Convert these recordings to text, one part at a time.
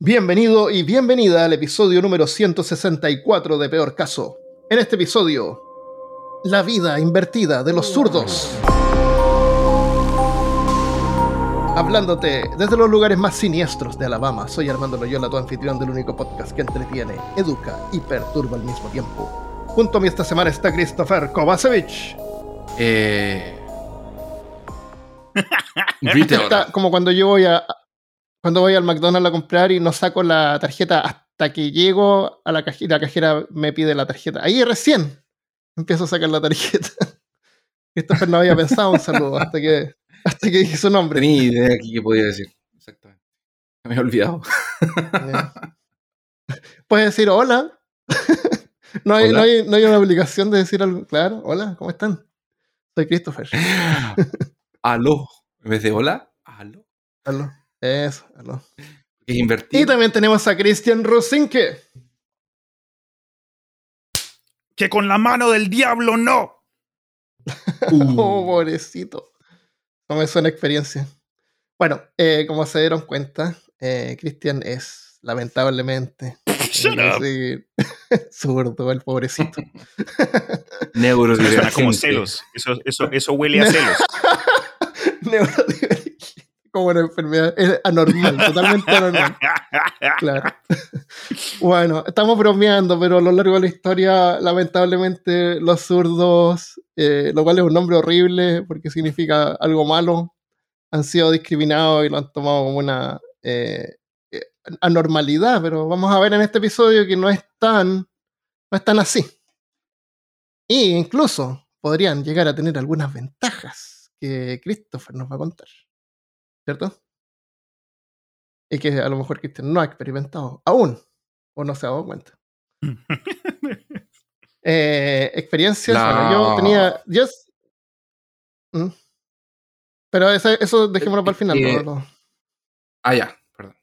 Bienvenido y bienvenida al episodio número 164 de Peor Caso. En este episodio, la vida invertida de los zurdos. Hablándote desde los lugares más siniestros de Alabama, soy Armando Loyola, tu anfitrión del único podcast que entretiene, educa y perturba al mismo tiempo. Junto a mí esta semana está Christopher Kovacevic. Eh. Está como cuando yo voy a cuando voy al McDonald's a comprar y no saco la tarjeta hasta que llego a la cajera, la cajera me pide la tarjeta. Ahí recién empiezo a sacar la tarjeta. Christopher no había pensado un saludo hasta que, hasta que dije su nombre. Tenía idea aquí que podía decir. Exactamente. Me he olvidado. Puedes decir hola. no, hay, Hola. No, hay, no hay una obligación de decir algo. Claro, hola, ¿cómo están? Soy Christopher. Aló. En vez de hola, aló. Aló. Eso, aló. Es Y también tenemos a Christian Rosinke. que con la mano del diablo no. Uh. Oh, pobrecito. No me suena experiencia. Bueno, eh, como se dieron cuenta, eh, Cristian es lamentablemente Shut eh, up. sí, zurdo, el pobrecito. Neurodivergente. Suena como celos. Eso, eso, eso huele a celos. Neurodivergente. Como una enfermedad es anormal, totalmente anormal. Claro. Bueno, estamos bromeando, pero a lo largo de la historia, lamentablemente, los zurdos, eh, lo cual es un nombre horrible porque significa algo malo, han sido discriminados y lo han tomado como una eh, eh, anormalidad, pero vamos a ver en este episodio que no es tan, no es tan así. Y incluso podrían llegar a tener algunas ventajas que Christopher nos va a contar. ¿Cierto? Y que a lo mejor Christian no ha experimentado aún, o no se ha dado cuenta. Eh, experiencias, bueno, yo tenía. Yo, ¿Mm? Pero eso, eso dejémoslo para el final. Eh, Ah, ya. Perdón.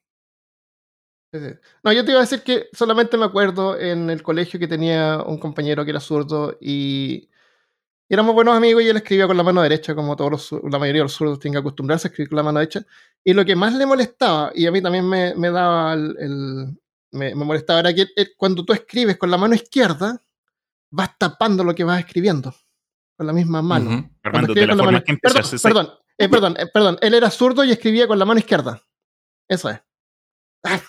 No, yo te iba a decir que solamente me acuerdo en el colegio que tenía un compañero que era zurdo y éramos buenos amigos y él escribía con la mano derecha, como todos los, la mayoría de los zurdos tienen que acostumbrarse a escribir con la mano derecha. Y lo que más le molestaba, y a mí también me, me daba el, el- me, me molestaba, era que cuando tú escribes con la mano izquierda, vas tapando lo que vas escribiendo con la misma mano. Armando, de la la que. Perdón, perdón, eh, perdón, eh, perdón. Él era zurdo y escribía con la mano izquierda. Eso es. Ah,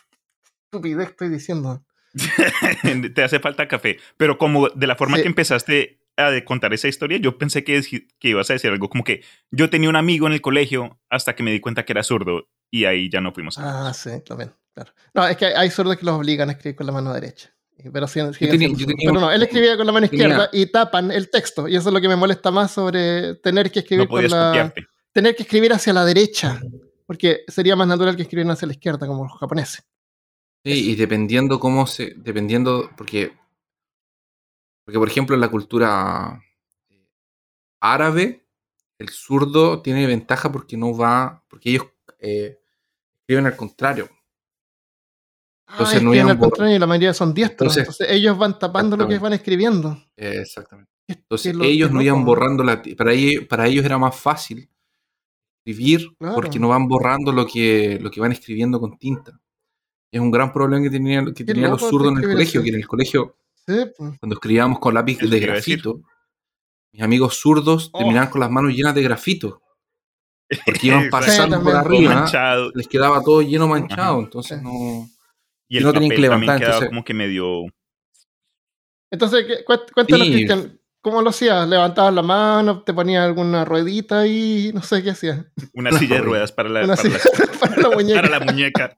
estupidez estoy diciendo. te hace falta café. Pero como de la forma Sí. que empezaste a de contar esa historia, yo pensé que, que ibas a decir algo como que yo tenía un amigo en el colegio hasta que me di cuenta que era zurdo y ahí ya no fuimos amigos. Ah, sí, también, claro. No, es que hay zurdos que los obligan a escribir con la mano derecha. Y- Pero, tenía- tenía Pero no, él escribía con la mano tenía- izquierda y tapan el texto. Y eso es lo que me molesta más sobre tener que escribir no con la, copiarte. tener que escribir hacia la derecha. Porque sería más natural que escribieran hacia la izquierda, como los japoneses. Sí, y dependiendo cómo se. Dependiendo. Porque. Porque, por ejemplo, en la cultura árabe, el zurdo tiene ventaja porque no va. Porque ellos eh, escriben al contrario. Entonces Ah, no al contrario y la mayoría son diestros. Entonces- Entonces, ellos van tapando lo que van escribiendo. Eh, exactamente. Entonces ellos no iban borrando la. Para ellos, para ellos era más fácil escribir Claro. porque no van borrando lo que, lo que van escribiendo con tinta. Es un gran problema que tenían, que Qué tenían los zurdos en el colegio, que en el colegio, Sí, pues. cuando escribíamos con lápiz de grafito, mis amigos zurdos Oh. terminaban con las manos llenas de grafito. Porque iban pasando Sí, por arriba, manchado. les quedaba todo lleno manchado, Ajá. entonces no... Y el no tenían papel que levantar, también entonces- como que medio... Entonces, ¿qué- cué- cuéntanos, Sí. Cristian, ¿cómo lo hacías? ¿Levantabas la mano? ¿Te ponías alguna ruedita y no sé qué hacías? Una silla de ruedas para la, Una para silla la- para la muñeca. para la muñeca.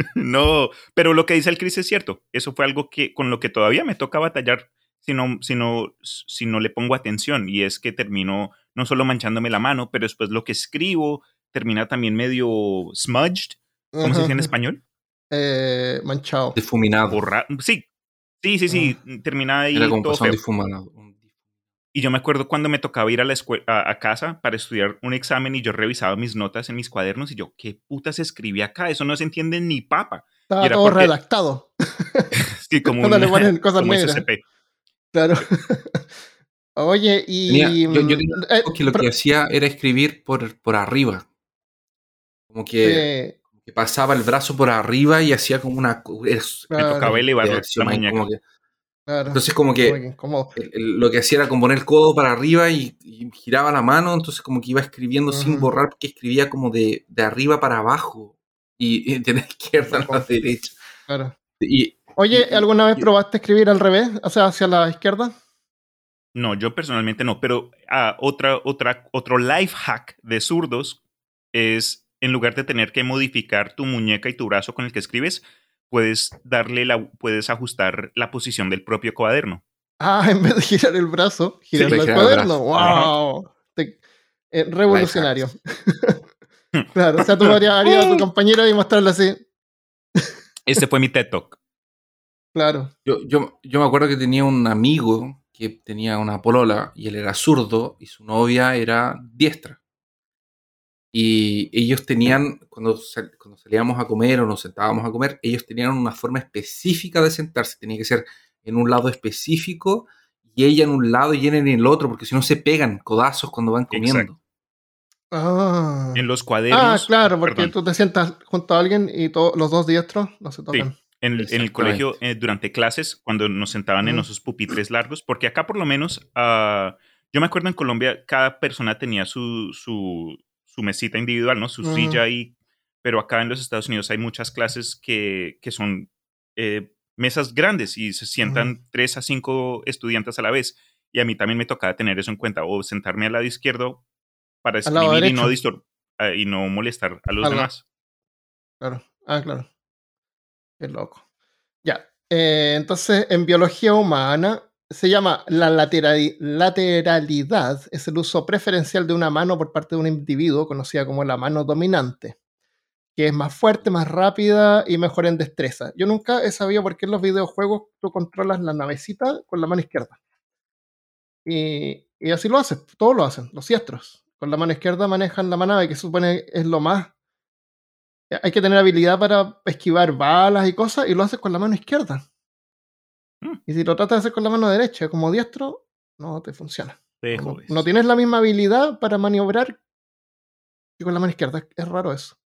No, pero lo que dice el Chris es cierto. Eso fue algo que con lo que todavía me toca batallar si no, si no, si no le pongo atención. Y es que termino no solo manchándome la mano, pero después lo que escribo termina también medio smudged. ¿Cómo se dice en español? Eh, manchado. Difuminado. Borra sí, sí, sí, sí. Termina ahí Era como todo feo. difuminado. Y yo me acuerdo cuando me tocaba ir a la escuela, a, a casa para estudiar un examen y yo revisaba mis notas en mis cuadernos y yo, ¿qué putas escribí acá? Eso no se entiende ni papa. Estaba todo porque- redactado. Sí, como Cuando un, le ponen cosas como negras. SCP. Claro. Oye, y. Tenía- yo- yo tenía eh, que lo pero- que hacía era escribir por, por arriba. Como que, eh, como que pasaba el brazo por arriba y hacía como una... Me tocaba elevar la muñeca. como que- Claro. entonces como que el- el- lo que hacía era como poner el codo para arriba y, y giraba la mano, entonces como que iba escribiendo sin borrar, porque escribía como de, de arriba para abajo y, y de la izquierda a la derecha. Claro. Y Oye, Y- ¿alguna vez y- probaste escribir al revés? O sea, hacia la izquierda. No, yo personalmente no, pero ah, otra, otra, otro life hack de zurdos es en lugar de tener que modificar tu muñeca y tu brazo con el que escribes, puedes darle la, puedes ajustar la posición del propio cuaderno. Ah, en vez de girar el brazo, girar Sí, el cuaderno. brazo. ¡Wow! Te- eh, revolucionario. claro, o sea, tú podrías ir a tu compañero y mostrarle así. Este fue mi TED Talk. Claro. yo, yo, yo me acuerdo que tenía un amigo que tenía una polola y él era zurdo y su novia era diestra. Y ellos tenían, cuando, sal- cuando salíamos a comer o nos sentábamos a comer, ellos tenían una forma específica de sentarse. Tenía que ser en un lado específico y ella en un lado y él en el otro, porque si no se pegan codazos cuando van comiendo. Exacto. Ah. En los cuadernos. Ah, claro, porque perdón, tú te sientas junto a alguien y to- los dos diestros no se tocan. en, el- en el colegio, eh, durante clases, cuando nos sentaban en esos pupitres largos, porque acá por lo menos, ah, yo me acuerdo en Colombia, cada persona tenía su, su, su mesita individual, ¿no? Su silla ahí, pero acá en los Estados Unidos hay muchas clases que, que son eh, mesas grandes y se sientan tres a cinco estudiantes a la vez. Y a mí también me tocaba tener eso en cuenta, o sentarme al lado izquierdo para escribir y no, ah, y no molestar a los Al demás. Claro. Ah, claro. Qué loco. Ya. eh, entonces, en biología humana se llama la laterali- lateralidad. Es el uso preferencial de una mano por parte de un individuo, conocida como la mano dominante, que es más fuerte, más rápida y mejor en destreza. Yo nunca he sabido por qué en los videojuegos tú controlas la navecita con la mano izquierda. Y, y así lo haces, todos lo hacen, los siestros. Con la mano izquierda manejan la manave, que supone es lo más hay que tener habilidad para esquivar balas y cosas y lo haces con la mano izquierda. Mm. Y si lo tratas de hacer con la mano derecha, como diestro, no te funciona. Te No, tienes la misma habilidad para maniobrar que con la mano izquierda. Es, raro eso.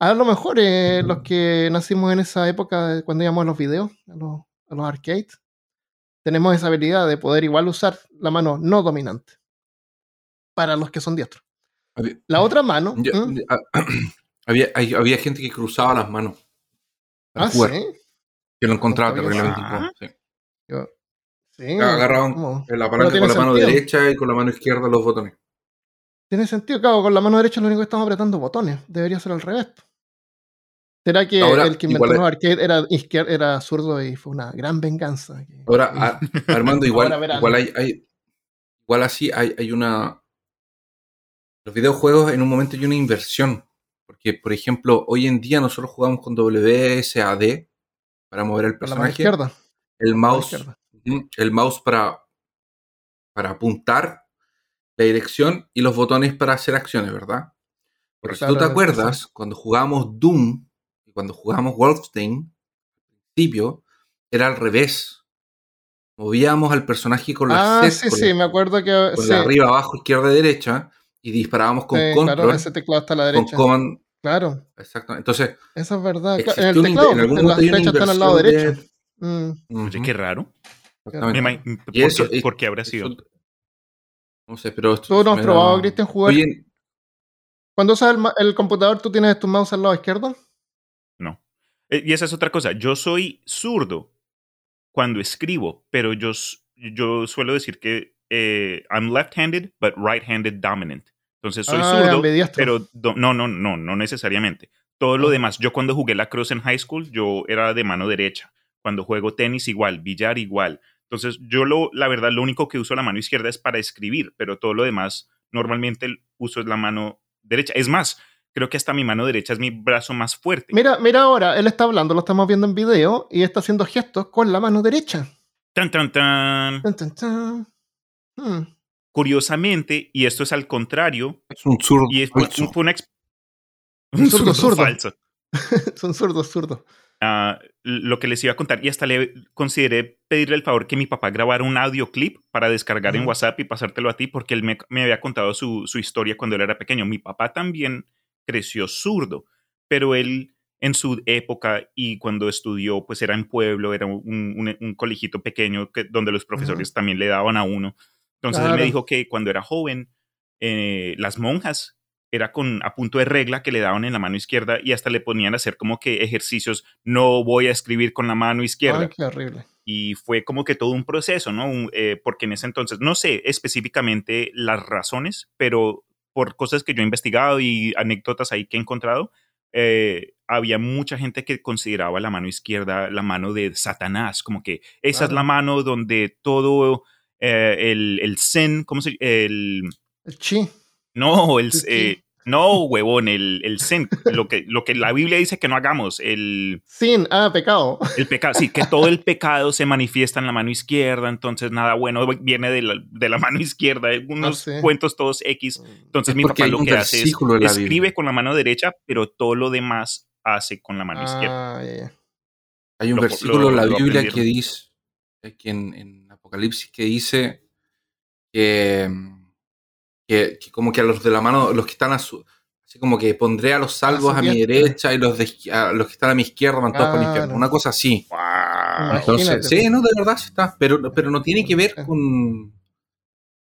A lo mejor eh, los que nacimos en esa época, cuando íbamos a los videos, a los, a los arcades, tenemos esa habilidad de poder igual usar la mano no dominante para los que son diestros. Había- La otra mano. yo- ah, había, hay- había gente que cruzaba las manos para Ah, jugar, sí. que lo encontraba terriblemente incómodo, sí. Yo- sí, Agarraban ¿cómo? la palanca tiene con la mano derecha y con la mano izquierda los botones. Tiene sentido, claro, con la mano derecha lo único que estamos apretando botones. Debería ser al revés. ¿Será que Ahora, el que inventó los arcades era, era zurdo y fue una gran venganza? Ahora, a- Armando, igual, Ahora igual hay, hay- igual así hay, hay una. Los videojuegos en un momento hay una inversión. Porque, por ejemplo, hoy en día nosotros jugamos con WSAD para mover el con la mano personaje. izquierda. El con la mouse, el mouse para, para apuntar la dirección y los botones para hacer acciones, ¿verdad? Pero si tú te acuerdas, cuando jugábamos Doom y cuando jugábamos Wolfenstein, al principio era al revés. Movíamos al personaje con las Ah, sí, con sí, la- me acuerdo que. con sí, la arriba, abajo, izquierda, derecha y disparábamos con sí, control, claro, ese teclado está a la con derecha. command. Claro, Exactamente. Entonces, eso es verdad. En el teclado, en algún porque las momento una flechas están al lado derecho. Mm, Oye, qué raro. ¿Por, Y eso- qué, y- por qué habrá sido? Eso- no sé, pero esto ¿Tú no has me da- probado, Cristian, jugar? Oye, Cuando usas el, computador, ¿tú tienes tu mouse al lado izquierdo? No. Eh, Y esa es otra cosa. Yo soy zurdo cuando escribo, pero yo, yo suelo decir que eh, I'm left-handed, but right-handed dominant. Entonces soy Ah, zurdo, pero do- no, no, no, no necesariamente. Todo lo demás, yo cuando jugué la cross en high school, yo era de mano derecha. Cuando juego tenis igual, billar igual. Entonces yo lo, la verdad, lo único que uso la mano izquierda es para escribir, pero todo lo demás, normalmente el uso es la mano derecha. Es más, creo que hasta mi mano derecha es mi brazo más fuerte. Mira, mira ahora, él está hablando, lo estamos viendo en video y está haciendo gestos con la mano derecha. Tan, tan, tan. Tan, tan, tan. Hmm. Curiosamente, y esto es al contrario, es un zurdo. y es, fue, falso. fue una ex- Un zurdo, zurdo. falso. Son zurdos, zurdos. Ah, lo que les iba a contar, y hasta le consideré pedirle el favor que mi papá grabara un audioclip para descargar en. WhatsApp y pasártelo a ti, porque él me, me había contado su, su historia cuando él era pequeño. Mi papá también creció zurdo, pero él en su época y cuando estudió, pues era en pueblo, era un, un, colegito pequeño que, donde los profesores también le daban a uno. Entonces él me dijo que cuando era joven, eh, las monjas era con a punto de regla que le daban en la mano izquierda y hasta le ponían a hacer como que ejercicios, no voy a escribir con la mano izquierda. Ay, qué horrible. Y fue como que todo un proceso, ¿no? Eh, porque en ese entonces, no sé específicamente las razones, pero por cosas que yo he investigado y anécdotas ahí que he encontrado, eh, había mucha gente que consideraba la mano izquierda la mano de Satanás, como que esa es la mano donde todo eh, el, el zen, ¿cómo se El, el chi. No, el, eh, no, huevón, el, el zen, lo que, lo que la Biblia dice que no hagamos, el... Sin, ah, pecado. El pecado, sí, que todo el pecado se manifiesta en la mano izquierda, entonces nada bueno viene de la, de la mano izquierda, unos ah, cuentos todos X. Entonces mi papá lo que hace es escribe con la mano derecha, pero todo lo demás hace con la mano izquierda. Ah, Hay un versículo en la Biblia que dice, que en, Apocalipsis, que dice que, que, como que a los de la mano, los que están a su, así como que pondré a los salvos a, mi derecha y los, de, los que están a mi izquierda van todos por la izquierda. Una cosa así. Entonces, sí, no, de verdad está. Pero, pero no tiene que ver con.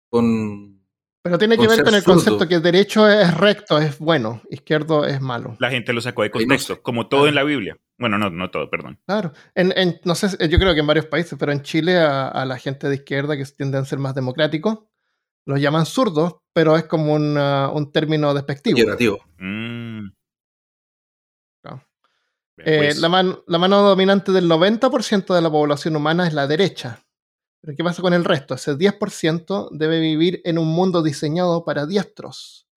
con pero tiene que ver con el concepto que derecho es recto, es bueno, izquierdo es malo. La gente lo sacó de contexto, como todo en la Biblia. Bueno, no, no todo, perdón. Claro. En, no sé, yo creo que en varios países, pero en Chile a, la gente de izquierda que tienden a ser más democráticos, los llaman zurdos, pero es como un término despectivo. Mm. Eh, pues. la, la mano dominante del 90% de la población humana es la derecha pero ¿qué pasa con el resto? Ese 10% debe vivir en un mundo diseñado para diestros.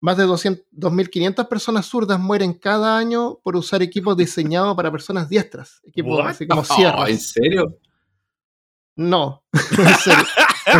Más de 2.500 personas zurdas mueren cada año por usar equipos diseñados para personas diestras. Equipos así como sierras. ¿En serio? No, en serio.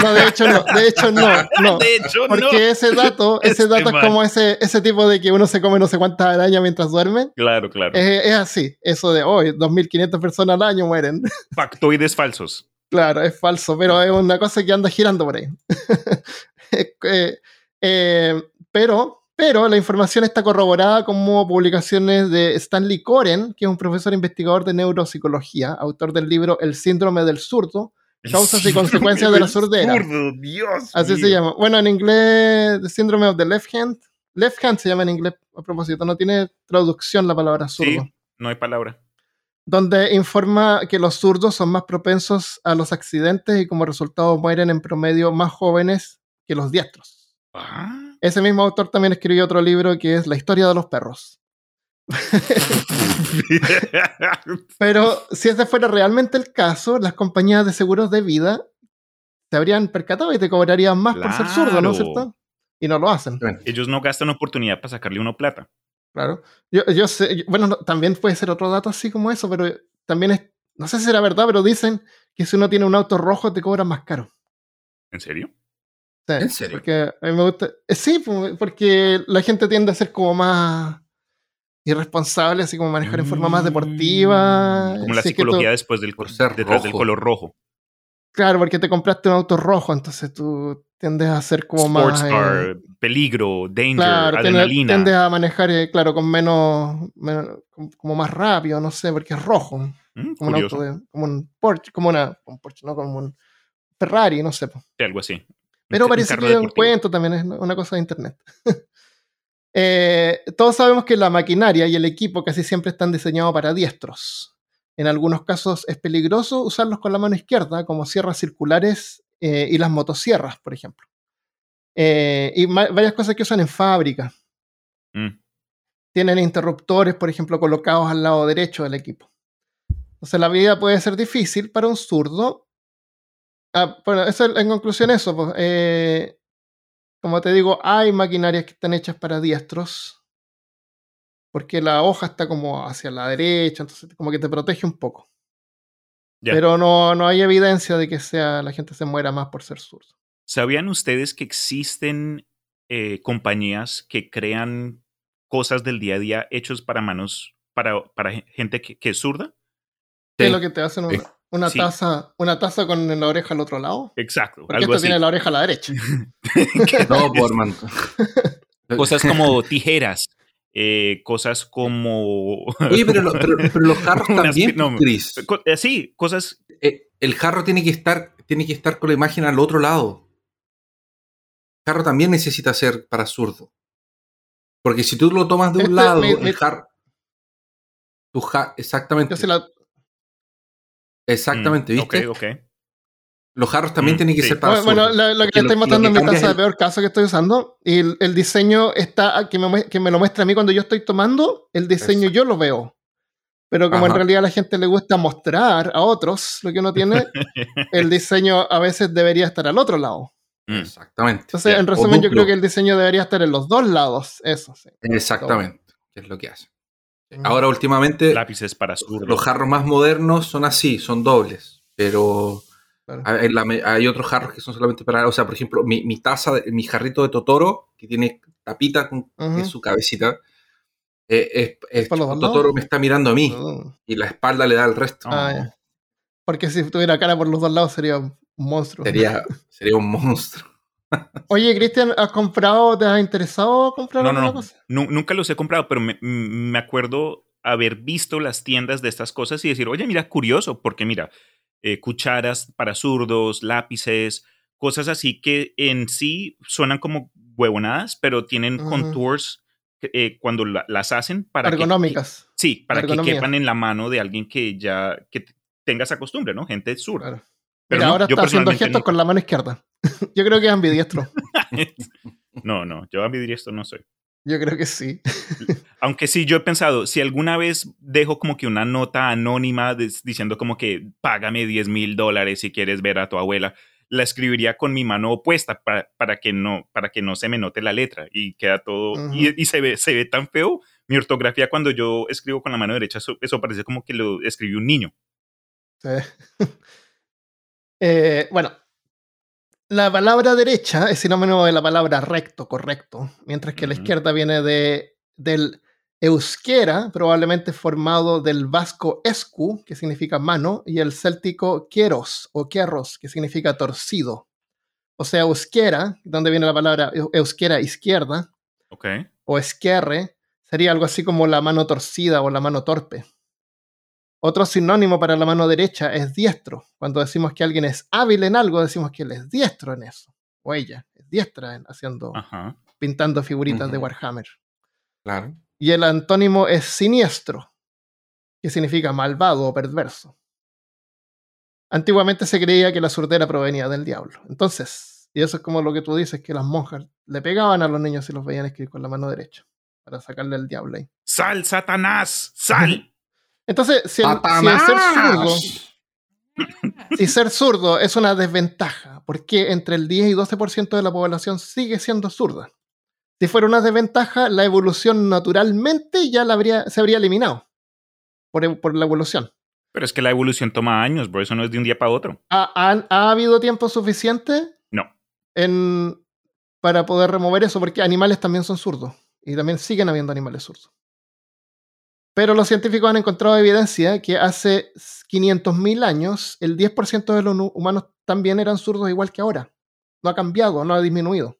No, de hecho no, de hecho no, no. De hecho, Porque ese dato, ese dato es como ese, ese tipo de que uno se come no sé cuántas arañas mientras duerme. Claro, claro. Es, es así, eso de hoy, 2.500 personas al año mueren. Factoides falsos. Claro, es falso, pero es una cosa que anda girando por ahí. Eh, eh, pero, pero la información está corroborada como publicaciones de Stanley Coren, que es un profesor investigador de neuropsicología, autor del libro El síndrome del zurdo, causas y consecuencias de la surdera. Dios Así se llama. Bueno, en inglés, The Syndrome of the Left Hand. Left Hand se llama en inglés, a propósito, no tiene traducción la palabra zurdo. Sí, no hay palabra donde informa que los zurdos son más propensos a los accidentes y como resultado mueren en promedio más jóvenes que los diestros. Ah. Ese mismo autor también escribió otro libro que es La historia de los perros. Pero si ese fuera realmente el caso, las compañías de seguros de vida se habrían percatado y te cobrarían más por ser zurdo, ¿no es cierto? Y no lo hacen. Ellos no gastan oportunidad para sacarle uno plata. Claro. Yo, yo sé, bueno, también puede ser otro dato así como eso, pero también es, no sé si será verdad, pero dicen que si uno tiene un auto rojo te cobran más caro. ¿En serio? Sí, ¿En serio? Porque a mí me gusta. Eh, sí, porque la gente tiende a ser como más irresponsable, así como manejar en forma más deportiva. Como la psicología después del, detrás del color rojo. Claro, porque te compraste un auto rojo, entonces tú tiendes a ser como más. Eh, peligro, danger, adrenalina. Tiendes a manejar, eh, claro, con menos, como más rápido, no sé, porque es rojo. Mm, como, un auto como un Porsche, como una, un Porsche, no como un Ferrari, no sé. algo así. Pero parece que es un cuento también, es una cosa de internet. Eh, todos sabemos que la maquinaria y el equipo casi siempre están diseñados para diestros. En algunos casos es peligroso usarlos con la mano izquierda, como sierras circulares eh, y las motosierras, por ejemplo. Eh, y varias cosas que usan en fábrica. Mm. Tienen interruptores, por ejemplo, colocados al lado derecho del equipo. Entonces la vida puede ser difícil para un zurdo. Ah, bueno, eso, en conclusión eso. Pues, eh, como te digo, hay maquinarias que están hechas para diestros porque la hoja está como hacia la derecha, entonces como que te protege un poco. Pero no, no hay evidencia de que sea la gente se muera más por ser zurdo. ¿Sabían ustedes que existen eh, compañías que crean cosas del día a día hechos para manos, para, para gente que, es zurda? ¿Qué es lo que te hacen una, taza, una taza con la oreja al otro lado? Exacto. Porque esto tiene la oreja a la derecha. no, por Cosas como tijeras eh, cosas como... Oye, pero, lo- pero- pero los jarros Unas- también, no, Chris. Co- eh, sí, cosas... Eh, el jarro tiene que estar, tiene que estar con la imagen al otro lado. El jarro también necesita ser para zurdo. Porque si tú lo tomas de un Este, lado, el mi- jarro. Tu ja- exactamente. Yo sí la- Exactamente, Mm, ¿viste? Ok, ok. Los jarros también Mm, tienen que sí. ser para Bueno, bueno, lo, lo que le estoy mostrando en mi taza es de el- peor caso que estoy usando, y el, el diseño está que me, que me lo muestra a mí cuando yo estoy tomando, el diseño yo lo veo. Pero como en Ajá. realidad a la gente le gusta mostrar a otros lo que uno tiene, el diseño a veces debería estar al otro lado. Mm. Exactamente. Entonces, Ya, en resumen, yo creo que el diseño debería estar en los dos lados. Eso, sí. Exactamente. Que es lo que hace. Ahora, últimamente, Lápices para los jarros más modernos son así, son dobles. Pero Claro. hay, otros jarros que son solamente para. O sea, por ejemplo, mi, mi taza, de- mi jarrito de Totoro, que tiene tapita con su cabecita. eh, es, es- ¿Para los dos Totoro lados? me está mirando a mí Mm. y la espalda le da al resto. Ah, ya. Porque si tuviera cara por los dos lados sería un monstruo. Sería, sería un monstruo. Oye, Cristian, ¿has comprado, te has interesado comprar No, no, alguna no. cosa? Nu- nunca los he comprado, pero me, me acuerdo haber visto las tiendas de estas cosas y decir, oye, mira, curioso, porque mira, eh, cucharas para zurdos, lápices, cosas así que en sí suenan como huevonadas, pero tienen contours eh, cuando la- las hacen para que- Ergonómicas. sí, para que quepan en la mano de alguien que ya que tenga esa costumbre, ¿no? Gente zurda. Claro. Pero Mira, no, ahora yo está haciendo gestos con la mano izquierda. Yo creo que es ambidiestro. No, no, yo a mi esto no soy. Yo creo que sí. Aunque sí, yo he pensado, si alguna vez dejo como que una nota anónima des- diciendo como que págame 10 mil dólares si quieres ver a tu abuela, la escribiría con mi mano opuesta para, para, que, no, para que no se me note la letra y queda todo, Ujú. y, y se, ve, se ve tan feo. Mi ortografía cuando yo escribo con la mano derecha, eso, eso parece como que lo escribió un niño. Sí. Eh, bueno, la palabra derecha es sinónimo de la palabra recto, correcto, mientras que la izquierda viene de, del euskera, probablemente formado del vasco escu, que significa mano, y el céltico queros o querros, que significa torcido. O sea, euskera, donde viene la palabra eu- euskera izquierda, o esquerre, sería algo así como la mano torcida o la mano torpe. Otro sinónimo para la mano derecha es diestro. Cuando decimos que alguien es hábil en algo, decimos que él es diestro en eso. O ella es diestra en haciendo, Ajá. pintando figuritas de. Warhammer. Claro. Y el antónimo es siniestro, que significa malvado o perverso. Antiguamente se creía que la surdera provenía del diablo. Entonces, y eso es como lo que tú dices, que las monjas le pegaban a los niños si los veían escribir con la mano derecha, para sacarle el diablo ahí. ¡Sal, Satanás! ¡Sal! Entonces, si el, si el ser zurdo, si ser zurdo es una desventaja, porque entre el 10 y 12% de la población sigue siendo zurda. Si fuera una desventaja, la evolución naturalmente ya la habría, se habría eliminado por, e- por la evolución. Pero es que la evolución toma años, bro. Eso no es de un día para otro. ¿Ha, ha- ha habido tiempo suficiente No. en, para poder remover eso? Porque animales también son zurdos y también siguen habiendo animales zurdos. Pero los científicos han encontrado evidencia que hace 500.000 años el 10% de los humanos también eran zurdos igual que ahora. No ha cambiado, no ha disminuido.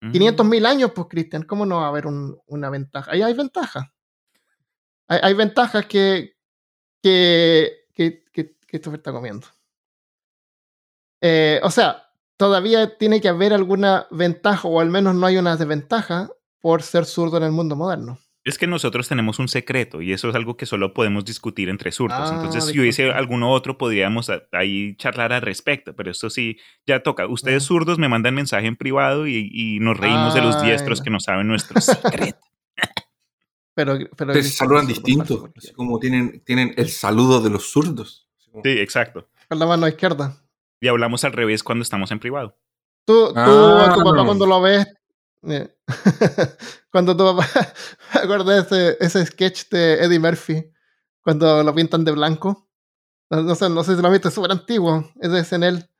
Mm. 500.000 años, pues, Cristian, ¿cómo no va a haber un- una ventaja? Ahí hay ventajas. Hay, hay ventajas que, que, que, que, que esto está comiendo. Eh, o sea, todavía tiene que haber alguna ventaja, o al menos no hay una desventaja por ser zurdo en el mundo moderno. Es que nosotros tenemos un secreto y eso es algo que solo podemos discutir entre zurdos. Ah, Entonces, si hubiese alguno otro, podríamos a- ahí charlar al respecto. Pero esto sí, ya toca. Ustedes Ah. zurdos me mandan mensaje en privado y, y nos reímos de los Ay, diestros que no saben nuestro secreto. Pero, pero Ustedes se saludan distinto. Así como tienen, tienen el saludo de los zurdos. Como- Sí, exacto. Con la mano izquierda. Y hablamos al revés cuando estamos en privado. Tú, tú Ah. a tu papá cuando lo ves. Eh, cuando tu papá. Me acuerdo de ese, ese sketch de Eddie Murphy. Cuando lo pintan de blanco. No, sé, no sé si lo has visto, es súper antiguo. Es en él.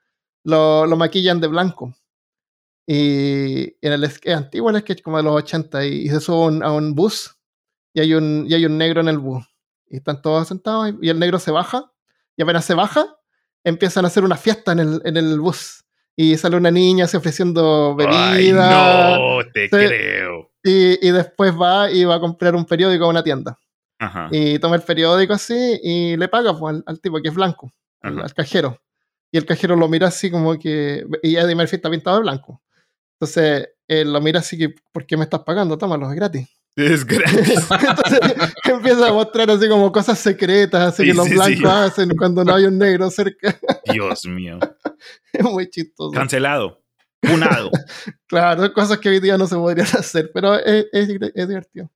Lo, maquillan de blanco. Y en el es antiguo el sketch, como de los 80. Y, y se sube a un- bus. Y hay, un, y hay un negro en el bus. Y están todos sentados. Y, y el negro se baja. Y apenas se baja, empiezan a hacer una fiesta en el, en el bus. Y sale una niña se ofreciendo bebida. Ay, no te creo. Y, y, después va y va a comprar un periódico a una tienda. Ajá. Y toma el periódico así y le paga pues, al, al, tipo que es blanco, al, al, cajero. Y el cajero lo mira así como que. Y Eddie Murphy está pintado de blanco. Entonces él lo mira así que, ¿por qué me estás pagando? Tómalo, es gratis. Es gratis. Entonces empieza a mostrar así como cosas secretas, así sí, que los sí, blancos sí. hacen cuando no hay un negro cerca. Dios mío. Es muy chistoso. Cancelado. Punado. claro, cosas que hoy día no se podrían hacer, pero es, es, es divertido.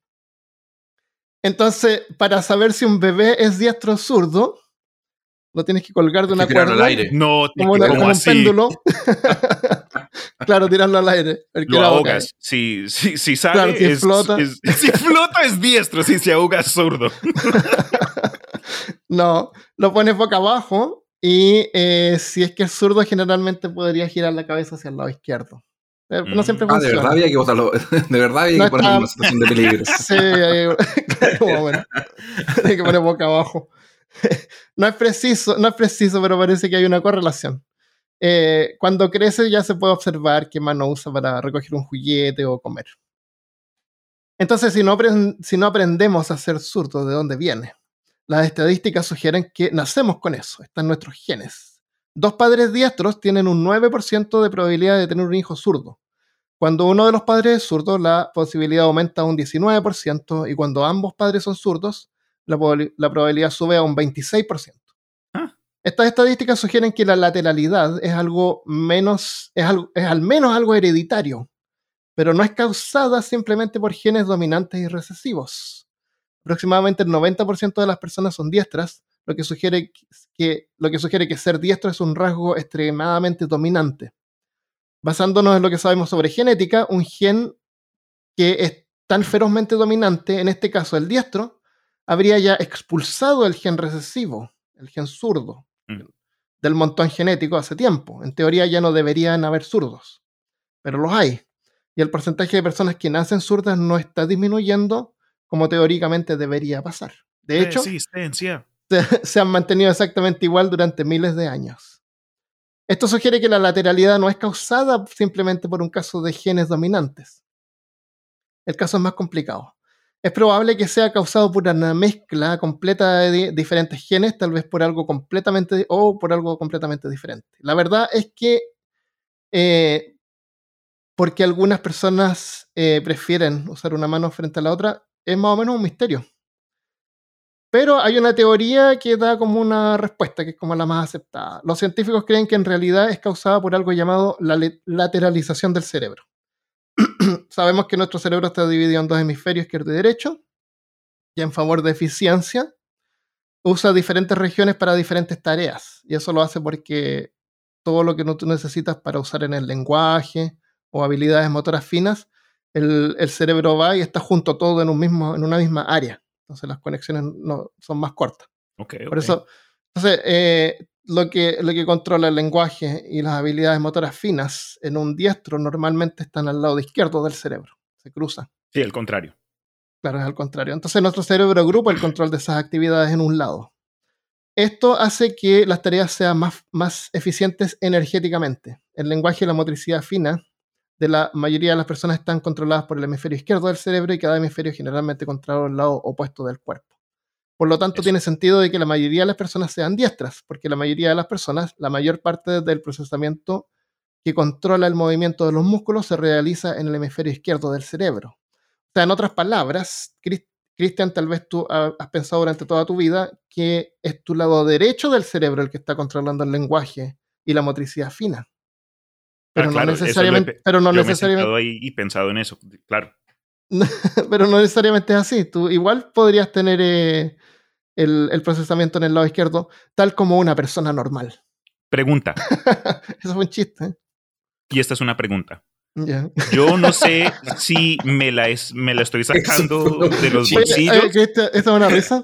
Entonces, para saber si un bebé es diestro o zurdo, lo tienes que colgar de una cuerda. Al aire. No, como, una, como un péndulo. claro, tirarlo al aire. Lo ahogas. Si, si, si sale, claro, si es, flota. Es, si flota es diestro, si se ahoga es zurdo. no, lo pones boca abajo y eh, si es que es zurdo, generalmente podría girar la cabeza hacia el lado izquierdo. Eh, No siempre ah, funciona. de verdad había que botarlo. De verdad había No que ponerlo está- en una situación de peligro. Sí, claro, bueno. Hay que poner boca abajo. No es preciso, no es preciso, pero parece que hay una correlación. Eh, cuando crece ya se puede observar qué mano usa para recoger un juguete o comer. Entonces, si no, aprendemos a ser zurdos, ¿de dónde viene? Las estadísticas sugieren que nacemos con eso, están nuestros genes. Dos padres diestros tienen un 9% de probabilidad de tener un hijo zurdo. Cuando uno de los padres es zurdo, la posibilidad aumenta a un 19% y cuando ambos padres son zurdos, la probabilidad sube a un 26%. Estas estadísticas sugieren que la lateralidad es algo menos, es, algo- es al menos algo hereditario, pero no es causada simplemente por genes dominantes y recesivos. Aproximadamente el 90% de las personas son diestras, lo que, sugiere que, lo que sugiere que ser diestro es un rasgo extremadamente dominante. Basándonos en lo que sabemos sobre genética, un gen que es tan ferozmente dominante, en este caso el diestro, habría ya expulsado el gen recesivo, el gen zurdo. Del montón genético hace tiempo. En teoría ya no deberían haber zurdos, pero los hay. Y el porcentaje de personas que nacen zurdas no está disminuyendo como teóricamente debería pasar. De hecho, Resistencia. se, se han mantenido exactamente igual durante miles de años. Esto sugiere que la lateralidad no es causada simplemente por un caso de genes dominantes. El caso es más complicado. Es probable que sea causado por una mezcla completa de di- diferentes genes, tal vez por algo completamente o por algo completamente diferente. La verdad es que eh, porque algunas personas eh, prefieren usar una mano frente a la otra, es más o menos un misterio. Pero hay una teoría que da como una respuesta, que es como la más aceptada. Los científicos creen que en realidad es causada por algo llamado la lateralización del cerebro. Sabemos que nuestro cerebro está dividido en dos hemisferios, izquierdo y derecho, y en favor de eficiencia usa diferentes regiones para diferentes tareas. Y eso lo hace porque todo lo que no tú necesitas para usar en el lenguaje o habilidades motoras finas, el, el cerebro va y está junto todo en, un mismo, en una misma área. Entonces las conexiones no, son más cortas. Ok, Por eso, entonces, eh, lo, que, lo que controla el lenguaje y las habilidades motoras finas en un diestro normalmente están al lado izquierdo del cerebro. Se cruzan. Sí, el contrario. Claro, es al contrario. Entonces nuestro cerebro agrupa el control de esas actividades en un lado. Esto hace que las tareas sean más, más eficientes energéticamente. El lenguaje y la motricidad fina de la mayoría de las personas están controladas por el hemisferio izquierdo del cerebro y cada hemisferio generalmente controla el lado opuesto del cuerpo. Por lo tanto, Eso. tiene sentido de que la mayoría de las personas sean diestras, porque la mayoría de las personas, la mayor parte del procesamiento que controla el movimiento de los músculos se realiza en el hemisferio izquierdo del cerebro. O sea, en otras palabras, Cris- Cristian, tal vez tú ha- has pensado durante toda tu vida que es tu lado derecho del cerebro el que está controlando el lenguaje y la motricidad fina. Pero Ah, no claro, lo he necesariamente, pe- pero no Yo me he necesariamente, ahí y pensado en eso, claro. pero no necesariamente es así. Tú igual podrías tener eh, el, el procesamiento en el lado izquierdo, tal como una persona normal. Pregunta, Eso fue un chiste. ¿eh? y esta es una pregunta. Yo no sé si me la, es, me la estoy sacando de los bolsillos. ¿Esta es una risa?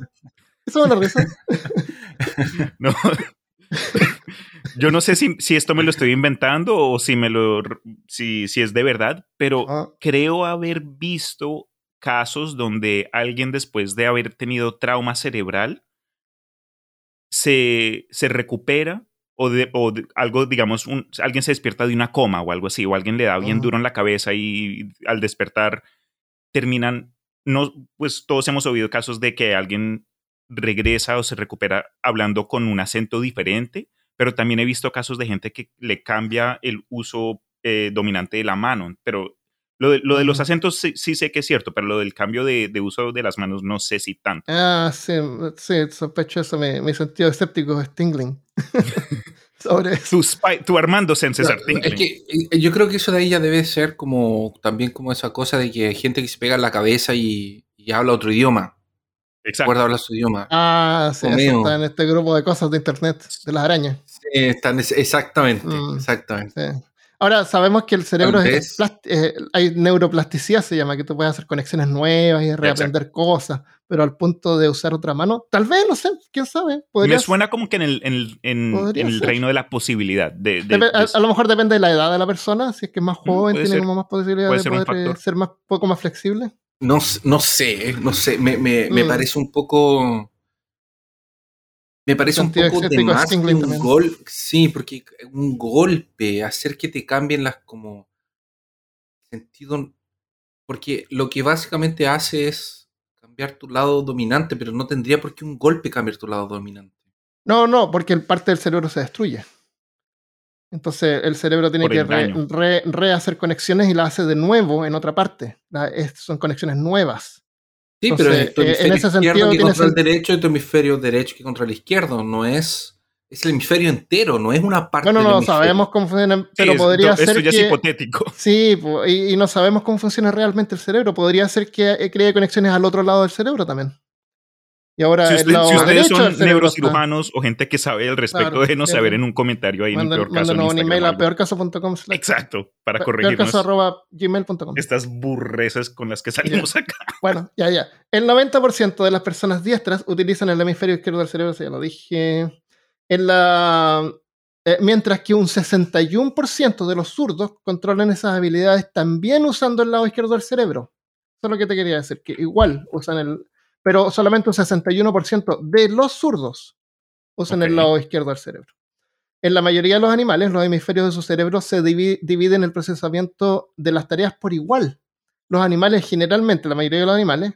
¿Esta es una risa? No. Yo no sé si, si esto me lo estoy inventando o si me lo si, si es de verdad, pero Ah, creo haber visto casos donde alguien después de haber tenido trauma cerebral se, se recupera o, de, o de algo, digamos, un, alguien se despierta de una coma o algo así, o alguien le da bien duro en la cabeza y al despertar terminan, no, pues todos hemos oído casos de que alguien regresa o se recupera hablando con un acento diferente, pero también he visto casos de gente que le cambia el uso eh, dominante de la mano, pero lo de, lo de los acentos sí, sí sé que es cierto, pero lo del cambio de, de uso de las manos no sé si tanto. Ah, sí, sí, sospecho eso. Mi, mi sentido escéptico es tingling. Sobre eso. Tu, Spy- tu Armando Sen César Es que eh, yo creo que eso de ahí ya debe ser como también como esa cosa de que hay gente que se pega en la cabeza y, y habla otro idioma. Exacto. Recuerda hablar su idioma. Ah, sí, eso está en este grupo de cosas de internet, de las arañas. Sí, están- es- exactamente, Mm. exactamente. Sí. Ahora, sabemos que el cerebro es eh, hay neuroplasticidad, se llama, que tú puedes hacer conexiones nuevas y reaprender cosas, pero al punto de usar otra mano, tal vez, no sé, quién sabe. Podría Me suena como que en el, en, el- en- en el reino de la posibilidad. De, de- Depe- a, de- a lo mejor depende de la edad de la persona, si es que es más joven, puede tiene ser. como más posibilidad de ser poder eh, ser más poco más flexible. No, no sé, no sé, me, me, me Mm. parece un poco... Me parece un poco de más que un también. gol, sí, porque un golpe, hacer que te cambien las como sentido, porque lo que básicamente hace es cambiar tu lado dominante, pero no tendría por qué un golpe cambiar tu lado dominante. No, no, porque el parte del cerebro se destruye. Entonces el cerebro tiene que re- re- rehacer conexiones y las hace de nuevo en otra parte. La- es- son conexiones nuevas. Sí, Entonces, pero eh, en hemisferio ese izquierdo sentido que tiene contra el derecho y tu hemisferio derecho que contra el izquierdo. No es. Es el hemisferio entero, no es una parte Bueno, del no hemisferio. sabemos cómo funciona, Sí, pero es- podría esto ser ya que... es hipotético. Sí, y, y no sabemos cómo funciona realmente el cerebro. Podría ser que eh, cree conexiones al otro lado del cerebro también. Y ahora Si, usted- ustedes son neurocirujanos o gente que sabe al respecto, Claro, déjenos saber en un comentario ahí está. en Manden- peor caso. en un email a peorcaso.com. Exacto, para corregirnos gmail.com. estas burreces con las que salimos acá. Bueno, ya, ya. El 90% de las personas diestras utilizan el hemisferio izquierdo del cerebro, ya lo dije. En la, eh, mientras que un 61% de los zurdos controlan esas habilidades también usando el lado izquierdo del cerebro. Eso es lo que te quería decir, que igual usan el... Pero solamente un 61% de los zurdos usan el lado izquierdo del cerebro. En la mayoría de los animales, los hemisferios de su cerebro se divi- dividen el procesamiento de las tareas por igual. Los animales, generalmente, la mayoría de los animales,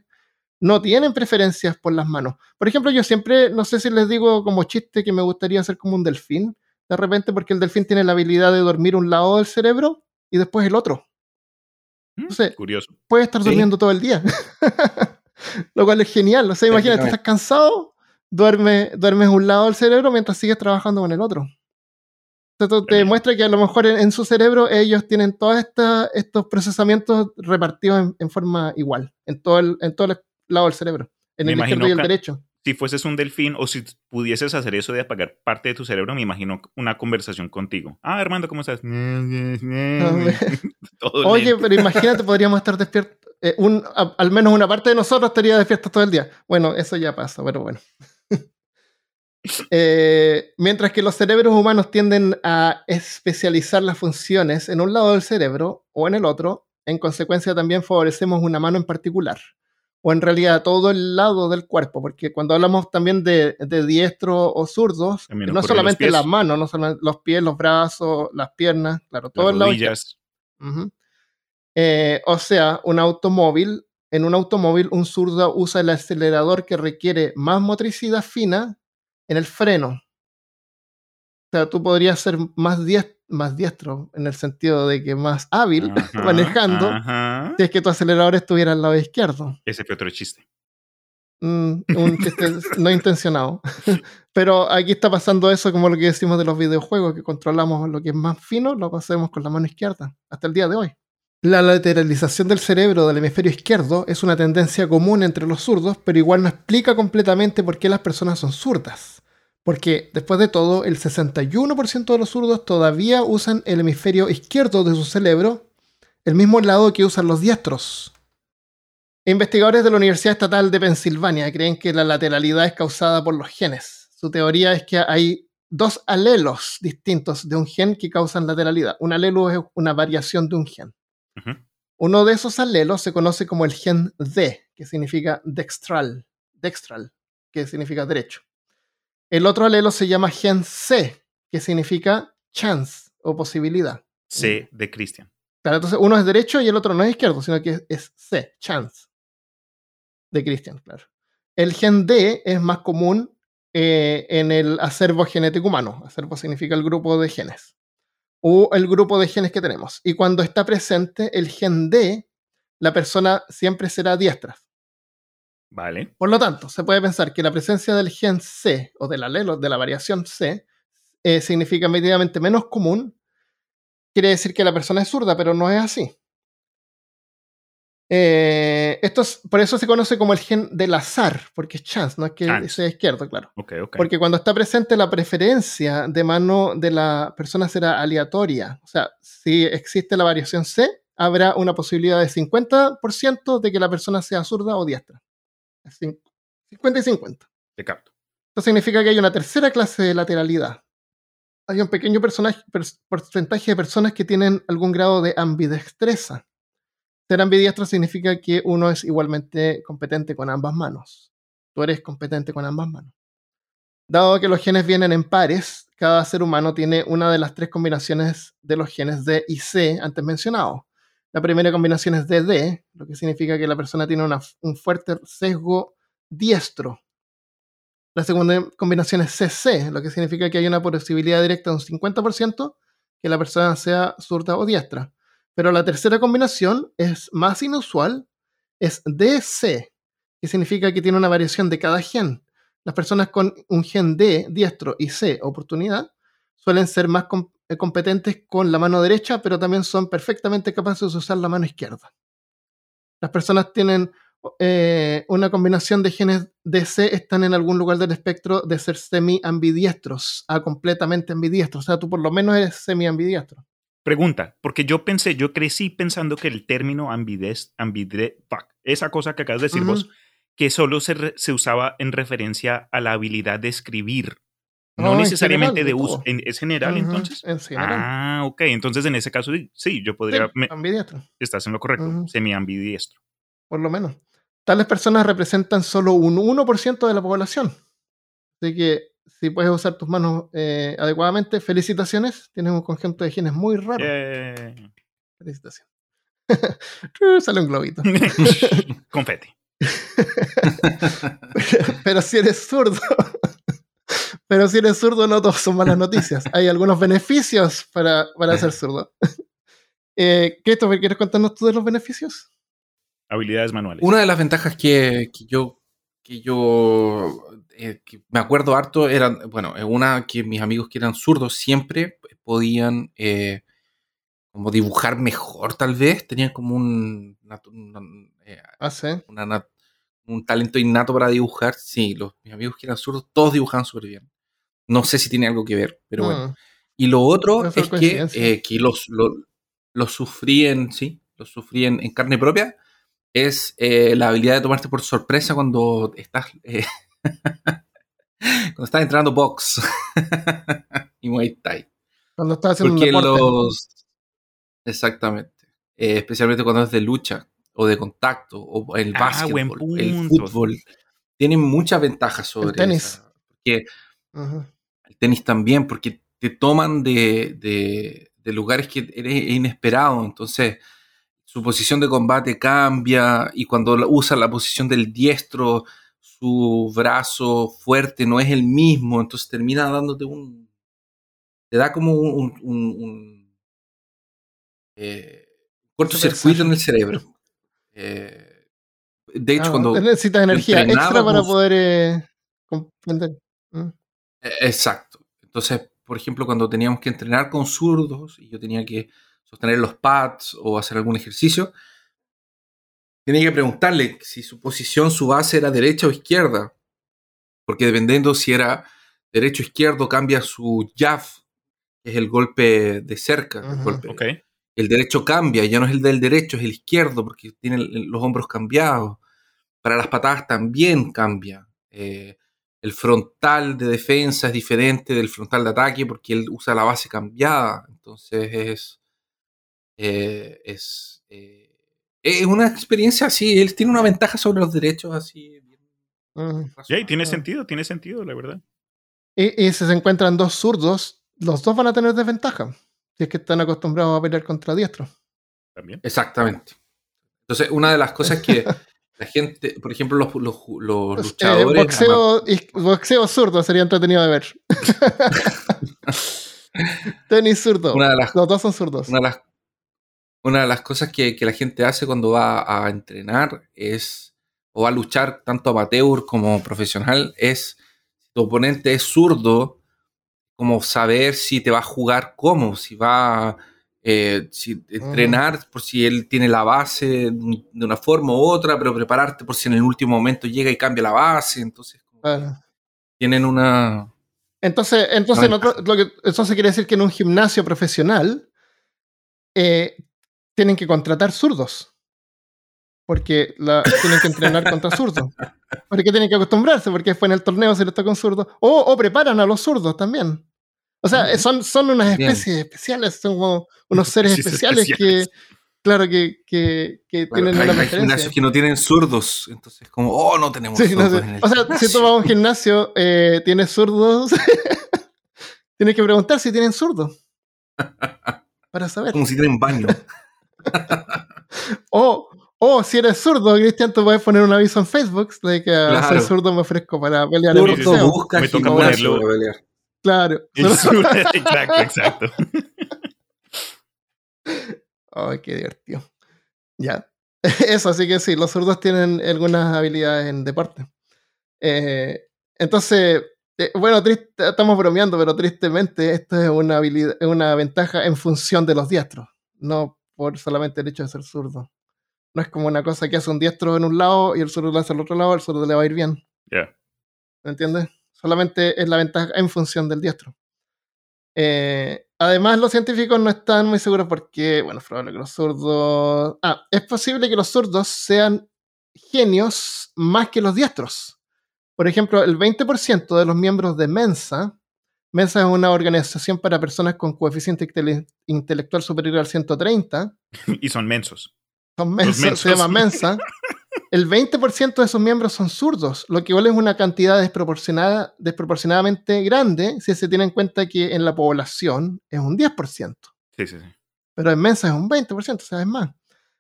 no tienen preferencias por las manos. Por ejemplo, yo siempre, no sé si les digo como chiste que me gustaría ser como un delfín, de repente, porque el delfín tiene la habilidad de dormir un lado del cerebro y después el otro. Mm, Entonces, Curioso. puede estar Sí. durmiendo todo el día. Lo cual es genial. O sea, imagínate, estás cansado, duerme, duermes un lado del cerebro mientras sigues trabajando con el otro. Esto te demuestra que a lo mejor en, en su cerebro ellos tienen todos estos procesamientos repartidos en, en forma igual, en todo el, en todo el lado del cerebro, en Me el izquierdo y el derecho. Si fueses un delfín o si pudieses hacer eso de apagar parte de tu cerebro, me imagino una conversación contigo. Ah, Armando, ¿cómo estás? Oye, lento. pero imagínate, podríamos estar despiertos. eh, un- a- al menos una parte de nosotros estaría despierta todo el día. Bueno, eso ya pasa, pero bueno. Eh, mientras que los cerebros humanos tienden a especializar las funciones en un lado del cerebro o en el otro, en consecuencia también favorecemos una mano en particular. O en realidad todo el lado del cuerpo, porque cuando hablamos también de, de diestro o zurdos, no solamente las manos, no solamente los pies, los brazos, las piernas, claro, todo Las el lado. Eh, o sea, un automóvil, en un automóvil un zurdo usa el acelerador que requiere más motricidad fina en el freno. O sea, tú podrías ser más, dies- más diestro en el sentido de que más hábil Ajá, manejando ajá. si es que tu acelerador estuviera al lado izquierdo. Ese fue otro chiste. Mm, un chiste no intencionado. Pero aquí está pasando eso como lo que decimos de los videojuegos, que controlamos lo que es más fino, lo hacemos con la mano izquierda, hasta el día de hoy. La lateralización del cerebro del hemisferio izquierdo es una tendencia común entre los zurdos, pero igual no explica completamente por qué las personas son zurdas. Porque, después de todo, el 61% de los zurdos todavía usan el hemisferio izquierdo de su cerebro, el mismo lado que usan los diestros. Investigadores de la Universidad Estatal de Pensilvania creen que la lateralidad es causada por los genes. Su teoría es que hay dos alelos distintos de un gen que causan lateralidad. Un alelo es una variación de un gen. Uno de esos alelos se conoce como el gen D, que significa dextral, dextral, que significa derecho. El otro alelo se llama gen C, que significa chance o posibilidad. C de Cristian. Claro, entonces uno es derecho y el otro no es izquierdo, sino que es C, chance. De Christian, claro. El gen D es más común eh, en el acervo genético humano. Acervo significa el grupo de genes. O el grupo de genes que tenemos. Y cuando está presente el gen D, la persona siempre será diestra. Vale. Por lo tanto, se puede pensar que la presencia del gen C o del alelo de la variación C eh, significa medidamente menos común quiere decir que la persona es zurda, pero no es así. Eh, esto por eso se conoce como el gen del azar, porque es chance, no es que sea izquierdo, claro. Porque cuando está presente la preferencia de mano de la persona será aleatoria. O sea, si existe la variación C, habrá una posibilidad de 50% de que la persona sea zurda o diestra. 50 y 50. Te capto. Esto significa que hay una tercera clase de lateralidad hay un pequeño porcentaje de personas que tienen algún grado de ambidestreza. Ser ambidiestro significa que uno es igualmente competente con ambas manos. Tú eres competente con ambas manos. Dado que los genes vienen en pares, cada ser humano tiene una de las tres combinaciones de los genes D y C antes mencionados. La primera combinación es DD, lo que significa que la persona tiene un fuerte sesgo diestro la segunda combinación es CC, lo que significa que hay una posibilidad directa de un 50% que la persona sea zurda o diestra. Pero la tercera combinación es más inusual, es DC, que significa que tiene una variación de cada gen. Las personas con un gen D, diestro, y C, oportunidad, suelen ser más competentes con la mano derecha, pero también son perfectamente capaces de usar la mano izquierda. Las personas tienen eh, una combinación de genes DC están en algún lugar del espectro de ser semi-ambidiestros a completamente ambidiestros. O sea, tú por lo menos eres semi-ambidiestro. Pregunta, porque yo pensé, yo crecí pensando que el término ambidest, esa cosa que acabas de decir vos, que solo se, se, usaba en referencia a la habilidad de escribir. No, necesariamente de uso. ¿Es general entonces? Ah, ok. Entonces en ese caso sí, yo podría. ambidiestro. Estás en lo correcto. Semi-ambidiestro. Por lo menos tales personas representan solo un 1% de la población. Así que si puedes usar tus manos eh, adecuadamente, felicitaciones. Tienes un conjunto de genes muy raro. Felicitaciones. Sale un globito. Confeti. pero, si eres zurdo, pero si eres zurdo, no todos son malas noticias. Hay algunos beneficios para, para ser zurdo. Eh, ¿Christopher, quieres contarnos tú de los beneficios? habilidades manuales. Una de las ventajas que, yo, que yo eh, me acuerdo harto era, bueno, una que mis amigos que eran zurdos siempre podían eh, como dibujar mejor tal vez, tenían como un, eh, ¿Ah, un talento innato para dibujar. Sí, los, mis amigos que eran zurdos todos dibujaban súper bien. No sé si tiene algo que ver, pero bueno. Mm. Y lo otro es que, que los, los, sufrí en, sí, los sufrí en carne propia es eh, la habilidad de tomarte por sorpresa cuando estás eh, cuando estás entrando box y Muay Thai. Cuando estás haciendo Porque los exactamente, eh, especialmente cuando es de lucha o de contacto o el ah, básquetbol, el fútbol, tienen muchas ventajas sobre el tenis. porque el tenis también, porque te toman de, de, de lugares que eres inesperado, entonces su posición de combate cambia y cuando usa la posición del diestro, su brazo fuerte no es el mismo, entonces termina dándote un... te da como un... un, eh, cortocircuito en el cerebro. Eh, de hecho, ah, cuando... Necesitas energía extra para poder eh, comprender. Mm. E, exacto. Entonces, por ejemplo, cuando teníamos que entrenar con zurdos y yo tenía que sostener los pads o hacer algún ejercicio, tenía que preguntarle si su posición, su base era derecha o izquierda. Porque dependiendo si era derecho o izquierdo, cambia su jab, que es el golpe de cerca. el, derecho cambia, ya no es el del derecho, es el izquierdo, porque tiene los hombros cambiados. Para las patadas también cambia. Eh, el frontal de defensa es diferente del frontal de ataque porque él usa la base cambiada. Entonces es eh, es, eh, es una experiencia así, él tiene una ventaja sobre los derechos así. Sí, tiene sentido, tiene sentido, la verdad. Y, si se encuentran dos zurdos, los dos van a tener desventaja. Si es que están acostumbrados a pelear contra diestros. También. Exactamente. Entonces, una de las cosas que la gente, por ejemplo, los, los, los Eh, luchadores. boxeo, y- boxeo zurdo sería entretenido de ver. Tenis zurdo. Una de las- Los dos son zurdos. Una de las, una de las cosas que, que la gente hace cuando va a entrenar es, o va a luchar tanto amateur como profesional, es, si tu oponente es zurdo, como saber si te va a jugar cómo, si va eh, si entrenar por si él tiene la base de una forma u otra, pero prepararte por si en el último momento llega y cambia la base. Entonces, Claro. tienen una... Entonces, entonces, en otro- lo que, eso quiere decir que en un gimnasio profesional eh, tienen que contratar zurdos. Porque la, tienen que entrenar contra zurdos. Porque tienen que acostumbrarse, porque fue en el torneo se les toca un zurdo. O, o preparan a los zurdos también. O sea, son, son unas Bien. especies especiales, son como unos seres Especies especiales, especiales. que, claro, que, que, que Claro, tienen hay, una hay gimnasios que no tienen zurdos, entonces como, oh, no tenemos Sí, no zurdos sé. en el O sea, si gimnasio. tú vas a un gimnasio, eh, ¿tienes zurdos? Tienes que preguntar si tienen zurdos. Para saber. como si tienen baño. O, o si eres zurdo, Cristian, tú puedes poner un aviso en Facebook de que a Claro. ser zurdo me ofrezco para pelear en Zurdo busca Me toca ponerlo. para pelear. Claro. El sur- exacto, exacto. Ay, qué divertido. Ya. Eso, así que sí, los zurdos tienen algunas habilidades en deporte. Eh, entonces, eh, bueno, triste- estamos bromeando, pero tristemente esto es una, habilidad, es una ventaja en función de los diestros, no por solamente el hecho de ser zurdo. No es como una cosa que hace un diestro en un lado y el zurdo lo hace al otro lado, el zurdo le va a ir bien. Ya. ¿Me entiendes? Solamente es la ventaja en función del diestro. Eh, además, los científicos no están muy seguros porque, bueno, es probable que los zurdos. Ah, es posible que los zurdos sean genios más que los diestros. Por ejemplo, el 20% de los miembros de Mensa, Mensa es una organización para personas con coeficiente intele- intelectual superior al 130, Y son mensos. son mensa, mensos. se llama Mensa. El 20% de sus miembros son zurdos, lo que igual es una cantidad desproporcionada, desproporcionadamente grande si se tiene en cuenta que en la población es un 10%, Sí, sí, sí. pero en Mensa es un 20%, o sea, es más.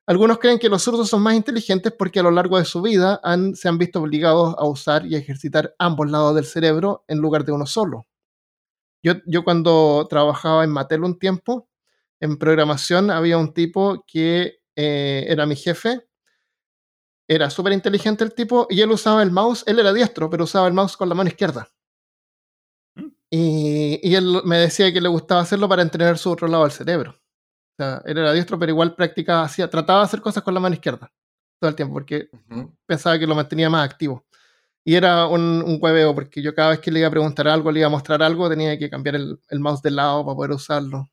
Algunos creen que los zurdos son más inteligentes porque a lo largo de su vida han- se han visto obligados a usar y ejercitar ambos lados del cerebro en lugar de uno solo. Yo, yo cuando trabajaba en Mattel un tiempo, en programación había un tipo que eh, era mi jefe, era súper inteligente el tipo y él usaba el mouse, él era diestro, pero usaba el mouse con la mano izquierda. Mm. Y, y él me decía que le gustaba hacerlo para entrenar su otro lado del cerebro. O sea, él era diestro, pero igual practicaba, hacía, trataba de hacer cosas con la mano izquierda todo el tiempo, porque pensaba que lo mantenía más activo. Y era un, un hueveo, porque yo cada vez que le iba a preguntar algo, le iba a mostrar algo, tenía que cambiar el, el mouse de lado para poder usarlo.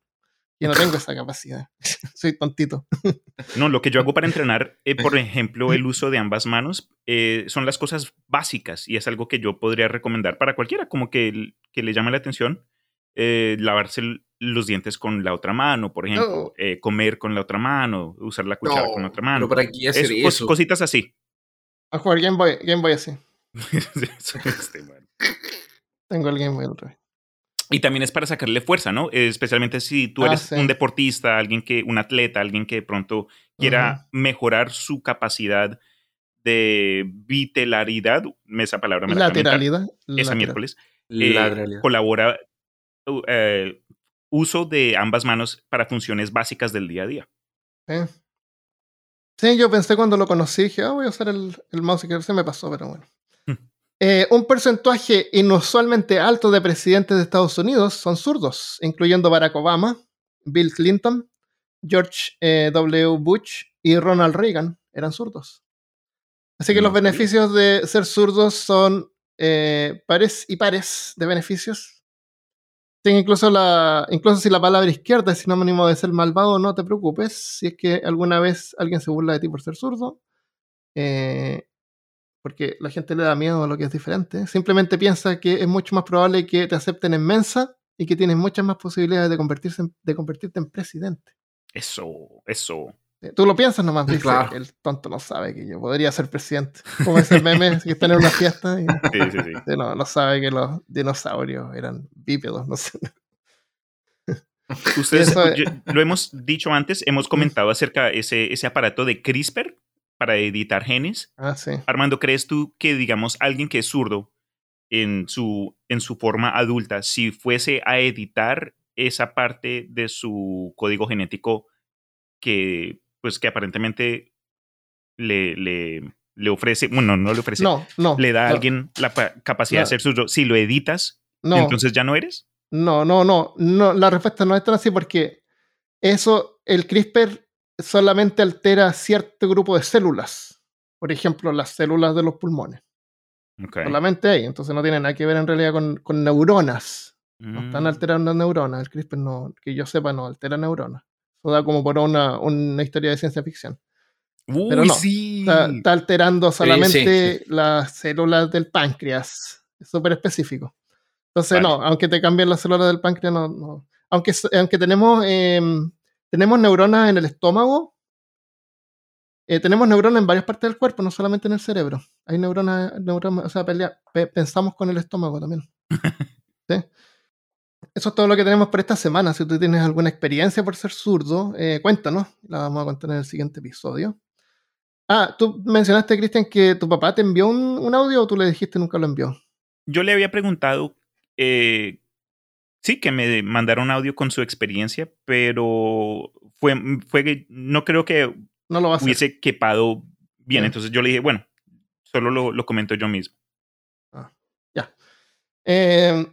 Yo no tengo esa capacidad. Soy tontito. No, lo que yo hago para entrenar, eh, por ejemplo, el uso de ambas manos, eh, son las cosas básicas y es algo que yo podría recomendar para cualquiera, como que, que le llame la atención. eh, lavarse los dientes con la otra mano, por ejemplo, No. eh, comer con la otra mano, usar la cuchara con la otra mano. Pero para qué hacer Es- cos- eso. cositas así. A jugar Game Boy, Game Boy así. Este. Tengo el Game Boy otra vez. Y también es para sacarle fuerza, ¿no? Especialmente si tú Ah, eres sí. un deportista, alguien que, un atleta, alguien que de pronto quiera mejorar su capacidad de vitelaridad, esa palabra me la Lateralidad. esa lateral. miércoles, eh, colabora uh, eh, uso de ambas manos para funciones básicas del día a día. Sí. Sí, yo pensé cuando lo conocí, dije, ah, voy a usar el, el mouse que se me pasó, pero bueno. Eh, un porcentaje inusualmente alto de presidentes de Estados Unidos son zurdos, incluyendo Barack Obama, Bill Clinton, George eh, W. Bush y Ronald Reagan eran zurdos. Así que No los beneficios de ser zurdos son eh, pares y pares de beneficios. Incluso, la, incluso si la palabra izquierda es sinónimo de ser malvado, no te preocupes. Si es que alguna vez alguien se burla de ti por ser zurdo, eh, porque la gente le da miedo a lo que es diferente, simplemente piensa que es mucho más probable que te acepten en mensa y que tienes muchas más posibilidades de, convertirse en- de convertirte en presidente. Eso, eso. Tú lo piensas nomás, dice, Claro. el tonto no sabe que yo podría ser presidente. Como ese meme que están en una fiesta y Sí, sí, sí. Sí, no, no sabe que los dinosaurios eran bípedos, no sé. Ustedes, lo hemos dicho antes, hemos comentado acerca de ese, ese aparato de CRISPR para editar genes. Ah, sí. Armando, ¿crees tú que, digamos, alguien que es zurdo en su, en su forma adulta, si fuese a editar esa parte de su código genético que, pues, que aparentemente le, le, le ofrece, bueno, no le ofrece, no, no, le da a alguien la capacidad de ser zurdo, si lo editas, entonces ya no eres? No, no, no, no, la respuesta no es tan así porque eso, el CRISPR solamente altera cierto grupo de células. Por ejemplo, las células de los pulmones. Solamente ahí. Entonces no tiene nada que ver en realidad con, neuronas. No están mm. alterando neuronas. El CRISPR no, que yo sepa, no altera neuronas. Eso da como por una, una historia de ciencia ficción. Pero no, está, alterando solamente las células del páncreas. Es súper específico. Entonces, no, aunque te cambien las células del páncreas, no. no. Aunque, aunque tenemos em, tenemos neuronas en el estómago. Eh, tenemos neuronas en varias partes del cuerpo, no solamente en el cerebro. Hay neuronas, neuronas o sea, pensamos con el estómago también. Eso es todo lo que tenemos por esta semana. Si tú tienes alguna experiencia por ser zurdo, eh, cuéntanos. La vamos a contar en el siguiente episodio. Ah, tú mencionaste, Cristian, que tu papá te envió un, audio o tú le dijiste nunca lo envió. Yo le había preguntado eh, sí, que me mandaron audio con su experiencia, pero fue, fue que no creo que no lo hubiese quepado bien. Entonces yo le dije, bueno, solo lo, lo comento yo mismo. Ah, ya. Em,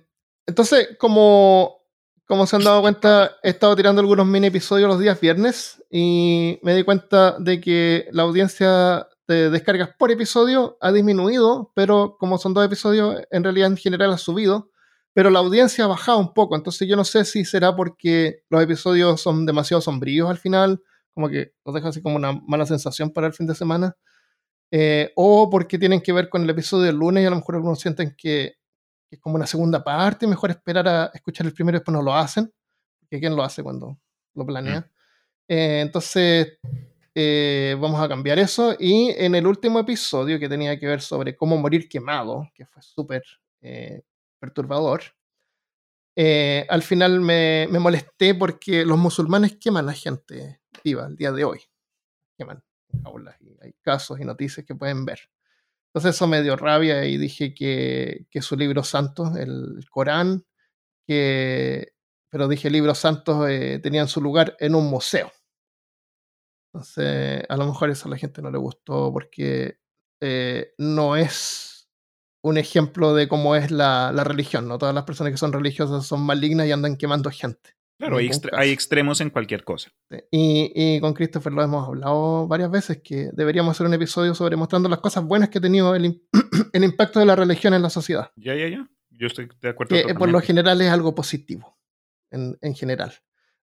entonces, como, como se han dado cuenta, he estado tirando algunos mini episodios los días viernes y me di cuenta de que la audiencia de descargas por episodio ha disminuido, pero como son dos episodios, en realidad en general ha subido pero la audiencia ha bajado un poco, entonces yo no sé si será porque los episodios son demasiado sombríos al final, como que los deja así como una mala sensación para el fin de semana, eh, o porque tienen que ver con el episodio del lunes y a lo mejor algunos sienten que, es como una segunda parte, mejor esperar a escuchar el primero y después no lo hacen, porque ¿quién lo hace cuando lo planea? Mm. Eh, entonces, eh, vamos a cambiar eso. Y en el último episodio que tenía que ver sobre cómo morir quemado, que fue súper perturbador. Eh, al final me, molesté porque los musulmanes queman a gente viva al día de hoy. Queman aulas y hay casos y noticias que pueden ver. Entonces eso me dio rabia y dije que, su libro santo, el Corán, que, pero dije libros santos eh, tenían su lugar en un museo. Entonces, a lo mejor eso a la gente no le gustó porque eh, no es un ejemplo de cómo es la, religión. No todas las personas que son religiosas son malignas y andan quemando gente. Claro, hay, extremos en cualquier cosa. Y, con Christopher lo hemos hablado varias veces, que deberíamos hacer un episodio sobre mostrando las cosas buenas que ha tenido el, impacto de la religión en la sociedad. Ya, ya, ya. Yo estoy de acuerdo. Que por lo general es algo positivo, en, en general.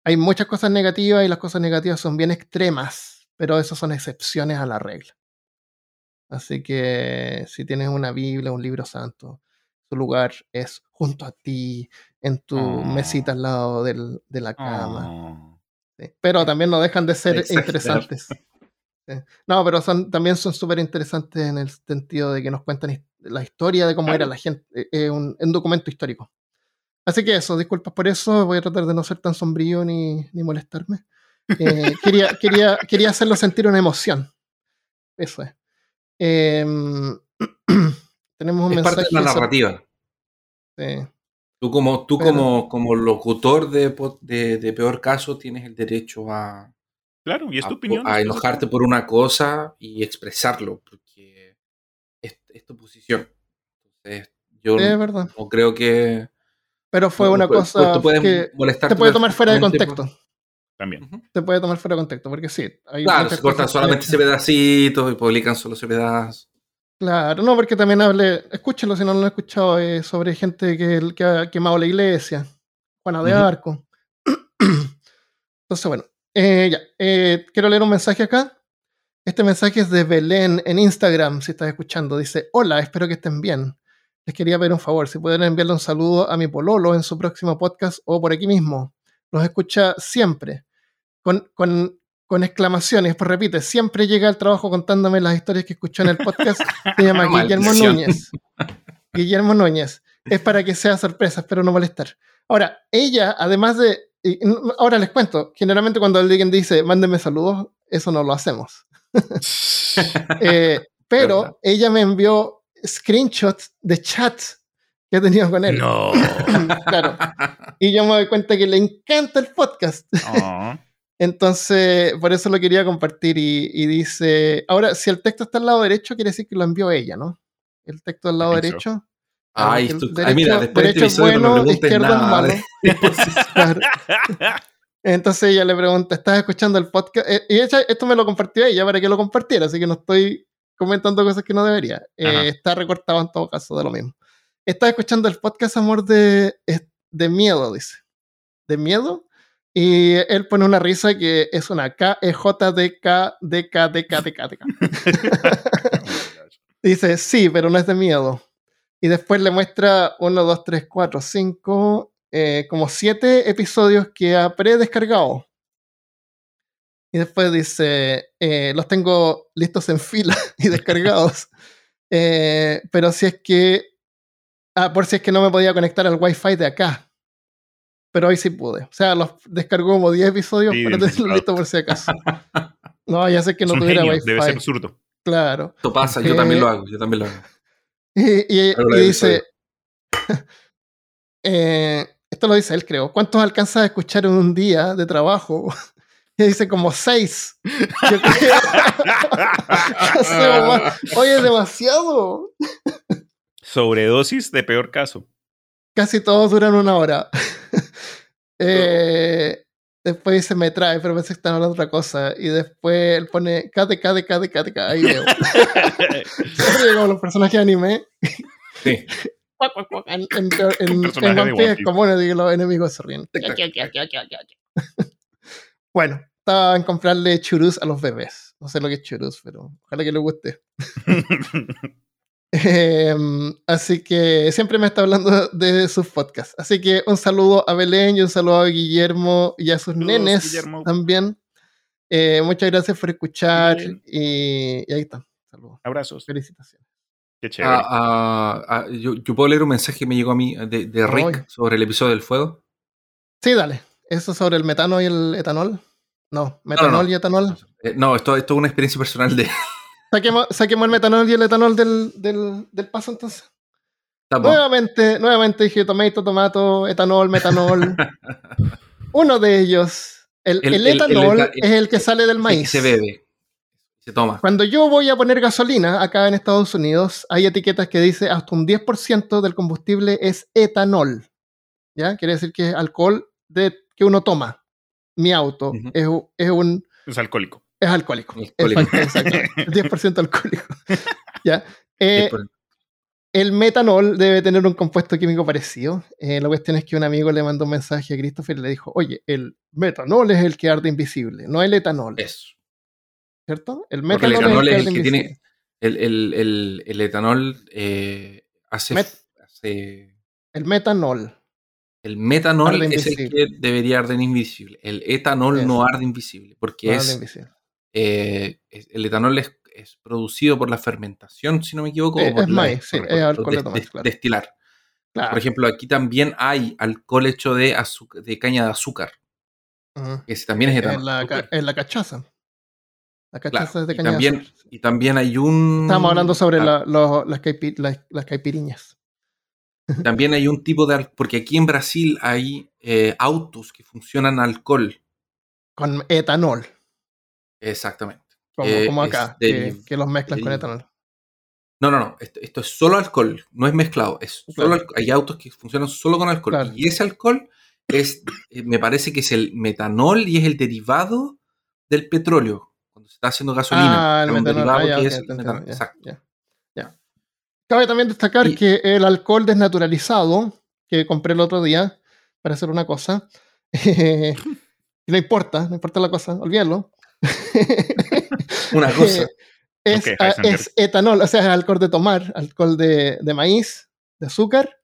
Hay muchas cosas negativas y las cosas negativas son bien extremas, pero esas son excepciones a la regla. Así que si tienes una Biblia, un libro santo, su lugar es junto a ti, en tu mesita al oh. lado de la cama. Oh. Pero también no dejan de ser interesantes. No, pero son, también son súper interesantes en el sentido de que nos cuentan la historia de cómo era la gente, es eh, un, documento histórico. Así que eso, disculpas por eso, voy a tratar de no ser tan sombrío ni, molestarme. Eh, quería, quería, quería hacerlo sentir una emoción. Eso es. Em, tenemos un es mensaje. parte de la narrativa. Tú como, tú como, como locutor de, de, peor caso tienes el derecho a... Claro, y es tu opinión. A enojarte por una cosa y expresarlo, porque es, tu posición. Entonces, yo verdad. no creo que... Pero fue una cosa que te puede tomar fuera de contexto. También. Se puede tomar fuera de contexto, porque sí. Hay claro, se cortan solamente ese pedacito y publican solo ese pedazo. Claro, no, porque también hable, escúchelo si no lo han escuchado, eh, sobre gente que, que, ha quemado la iglesia, Juana de Arco. Entonces, bueno, eh, ya, eh, quiero leer un mensaje acá. Este mensaje es de Belén en Instagram, si estás escuchando. Dice, hola, espero que estén bien. Les quería pedir un favor, si pueden enviarle un saludo a mi pololo en su próximo podcast o por aquí mismo los escucha siempre, con, con, con exclamaciones, pues repite, siempre llega al trabajo contándome las historias que escuchó en el podcast, se llama Guillermo Núñez. Guillermo Núñez. Es para que sea sorpresa, espero no molestar. Ahora, ella, además de y ahora les cuento, generalmente cuando alguien dice, mándenme saludos, eso no lo hacemos. Eh, pero ella me envió screenshots de chats que he tenido con él. No. claro. Y yo me doy cuenta que le encanta el podcast. Oh. Entonces, por eso lo quería compartir y, y, dice, ahora, si el texto está al lado derecho, quiere decir que lo envió ella, ¿no? El texto al lado derecho. Ay, el tú, derecho, ay, mira, después de este derecho es episodio no bueno, preguntes izquierdo es malo. Claro. Entonces ella le pregunta, ¿estás escuchando el podcast? Eh, y ella, esto me lo compartió ella para que lo compartiera, así que no estoy comentando cosas que no debería. Eh, está recortado en todo caso de lo mismo. ¿Estás escuchando el podcast Amor de, de Miedo? Dice. ¿De Miedo? Y él pone una risa que es una K, E, J, D, K, D, K, D, K, D, K, D, K. Dice, sí, pero no es de miedo. Y después le muestra 1, 2, 3, 4, 5, eh, como 7 episodios que ha predescargado. Y después dice, eh, los tengo listos en fila y descargados. Eh, pero si es que, ah, por si es que no me podía conectar al wifi de acá. Pero hoy sí pude. O sea, los descargó como 10 episodios Sí, para tenerlos claro. listos por si acaso. No, ya sé que no tuviera genio, wifi. debe ser absurdo. Claro. Esto pasa, yo Eh, también lo hago, yo también lo hago. Y, dice, eh, esto lo dice él, creo. ¿Cuántos alcanzas a escuchar en un día de trabajo? Y dice como seis. Yo creo-. Oye, es demasiado. Sobredosis de peor caso. Casi todos duran una hora. Eh, después dice me trae, pero pensé que están hablando otra cosa. Y después él pone KTK, KTK, KTK. Ahí. Siempre como los personajes de anime. Sí. En, en, en, en One Piece es común los enemigos se ríen. Bueno, estaba en comprarle churus a los bebés. No sé lo que es churus, pero ojalá que le guste. Em, así que siempre me está hablando de sus podcasts. Así que un saludo a Belén y un saludo a Guillermo y a sus Saludos, nenes Guillermo. también. Eh, muchas gracias por escuchar y, y ahí está. Saludos. Abrazos. Felicitaciones. Qué chévere. Ah, ah, ah, yo, yo puedo leer un mensaje que me llegó a mí de, de Rick Oye. sobre el episodio del fuego. Sí, dale. ¿Eso sobre el metano y el etanol? No, metanol no. y etanol. Eh, no, esto, esto es una experiencia personal de. Saquemos, saquemos el metanol y el etanol del, del, del paso entonces. Nuevamente, nuevamente dije tomato, tomato, etanol, metanol. Uno de ellos, el, El- el el- el etanol eta- es el que sale del maíz. se bebe. Se toma. Cuando yo voy a poner gasolina acá en Estados Unidos, hay etiquetas que dice hasta un 10% del combustible es etanol. ¿Ya? Quiere decir que es alcohol de, que uno toma. Mi auto es, es un Es alcohólico. Es alcohólico. Alcohólico. Exacto, exacto. 10% alcohólico. ¿Ya? Eh, El metanol debe tener un compuesto químico parecido. Eh, la cuestión es que un amigo le mandó un mensaje a Christopher y le dijo, oye, el metanol es el que arde invisible, no el etanol, Eso. ¿cierto? El Porque el metanol etanol es es el el que arde tiene. El, el, el, el etanol eh, hace, Met- hace- El metanol. El metanol es el que debería arder invisible. El etanol Eso. no arde invisible. Porque no arde es, invisible. Eh, el etanol es, es producido por la fermentación, si no me equivoco. Eh, o por es la- maíz, sí, por- es alcohol de claro. Destilar. Claro. Por ejemplo, aquí también hay alcohol hecho de, de caña de azúcar, Ujú. que ese también es etanol. en, la, ca- en la cachaza. La cachaza Claro, es de y caña de también- azúcar. Y también hay un. Estábamos hablando sobre ah, la- los- las, caipi- las- las caipiriñas. También hay un tipo de. Porque aquí en Brasil hay eh, autos que funcionan alcohol. Con etanol. Exactamente. Como, Eh, como acá, que, que los mezclan con etanol. No, no, no. Esto, esto es solo alcohol. No es mezclado. Es Claro. solo Hay autos que funcionan solo con alcohol. Claro. Y ese alcohol es, eh, me parece que es el metanol y es el derivado del petróleo. Cuando se está haciendo gasolina. Ah, el un metanol. derivado Ah, ya, es entiendo, metanol. ya, Exacto. ya, ya. Cabe también destacar Y- que el alcohol desnaturalizado, que compré el otro día para hacer una cosa, eh, no importa, no importa la cosa, olvídalo. Una cosa. es, Ok, ah, Heisenberg. es etanol, o sea, es alcohol de tomar, alcohol de, de maíz, de azúcar,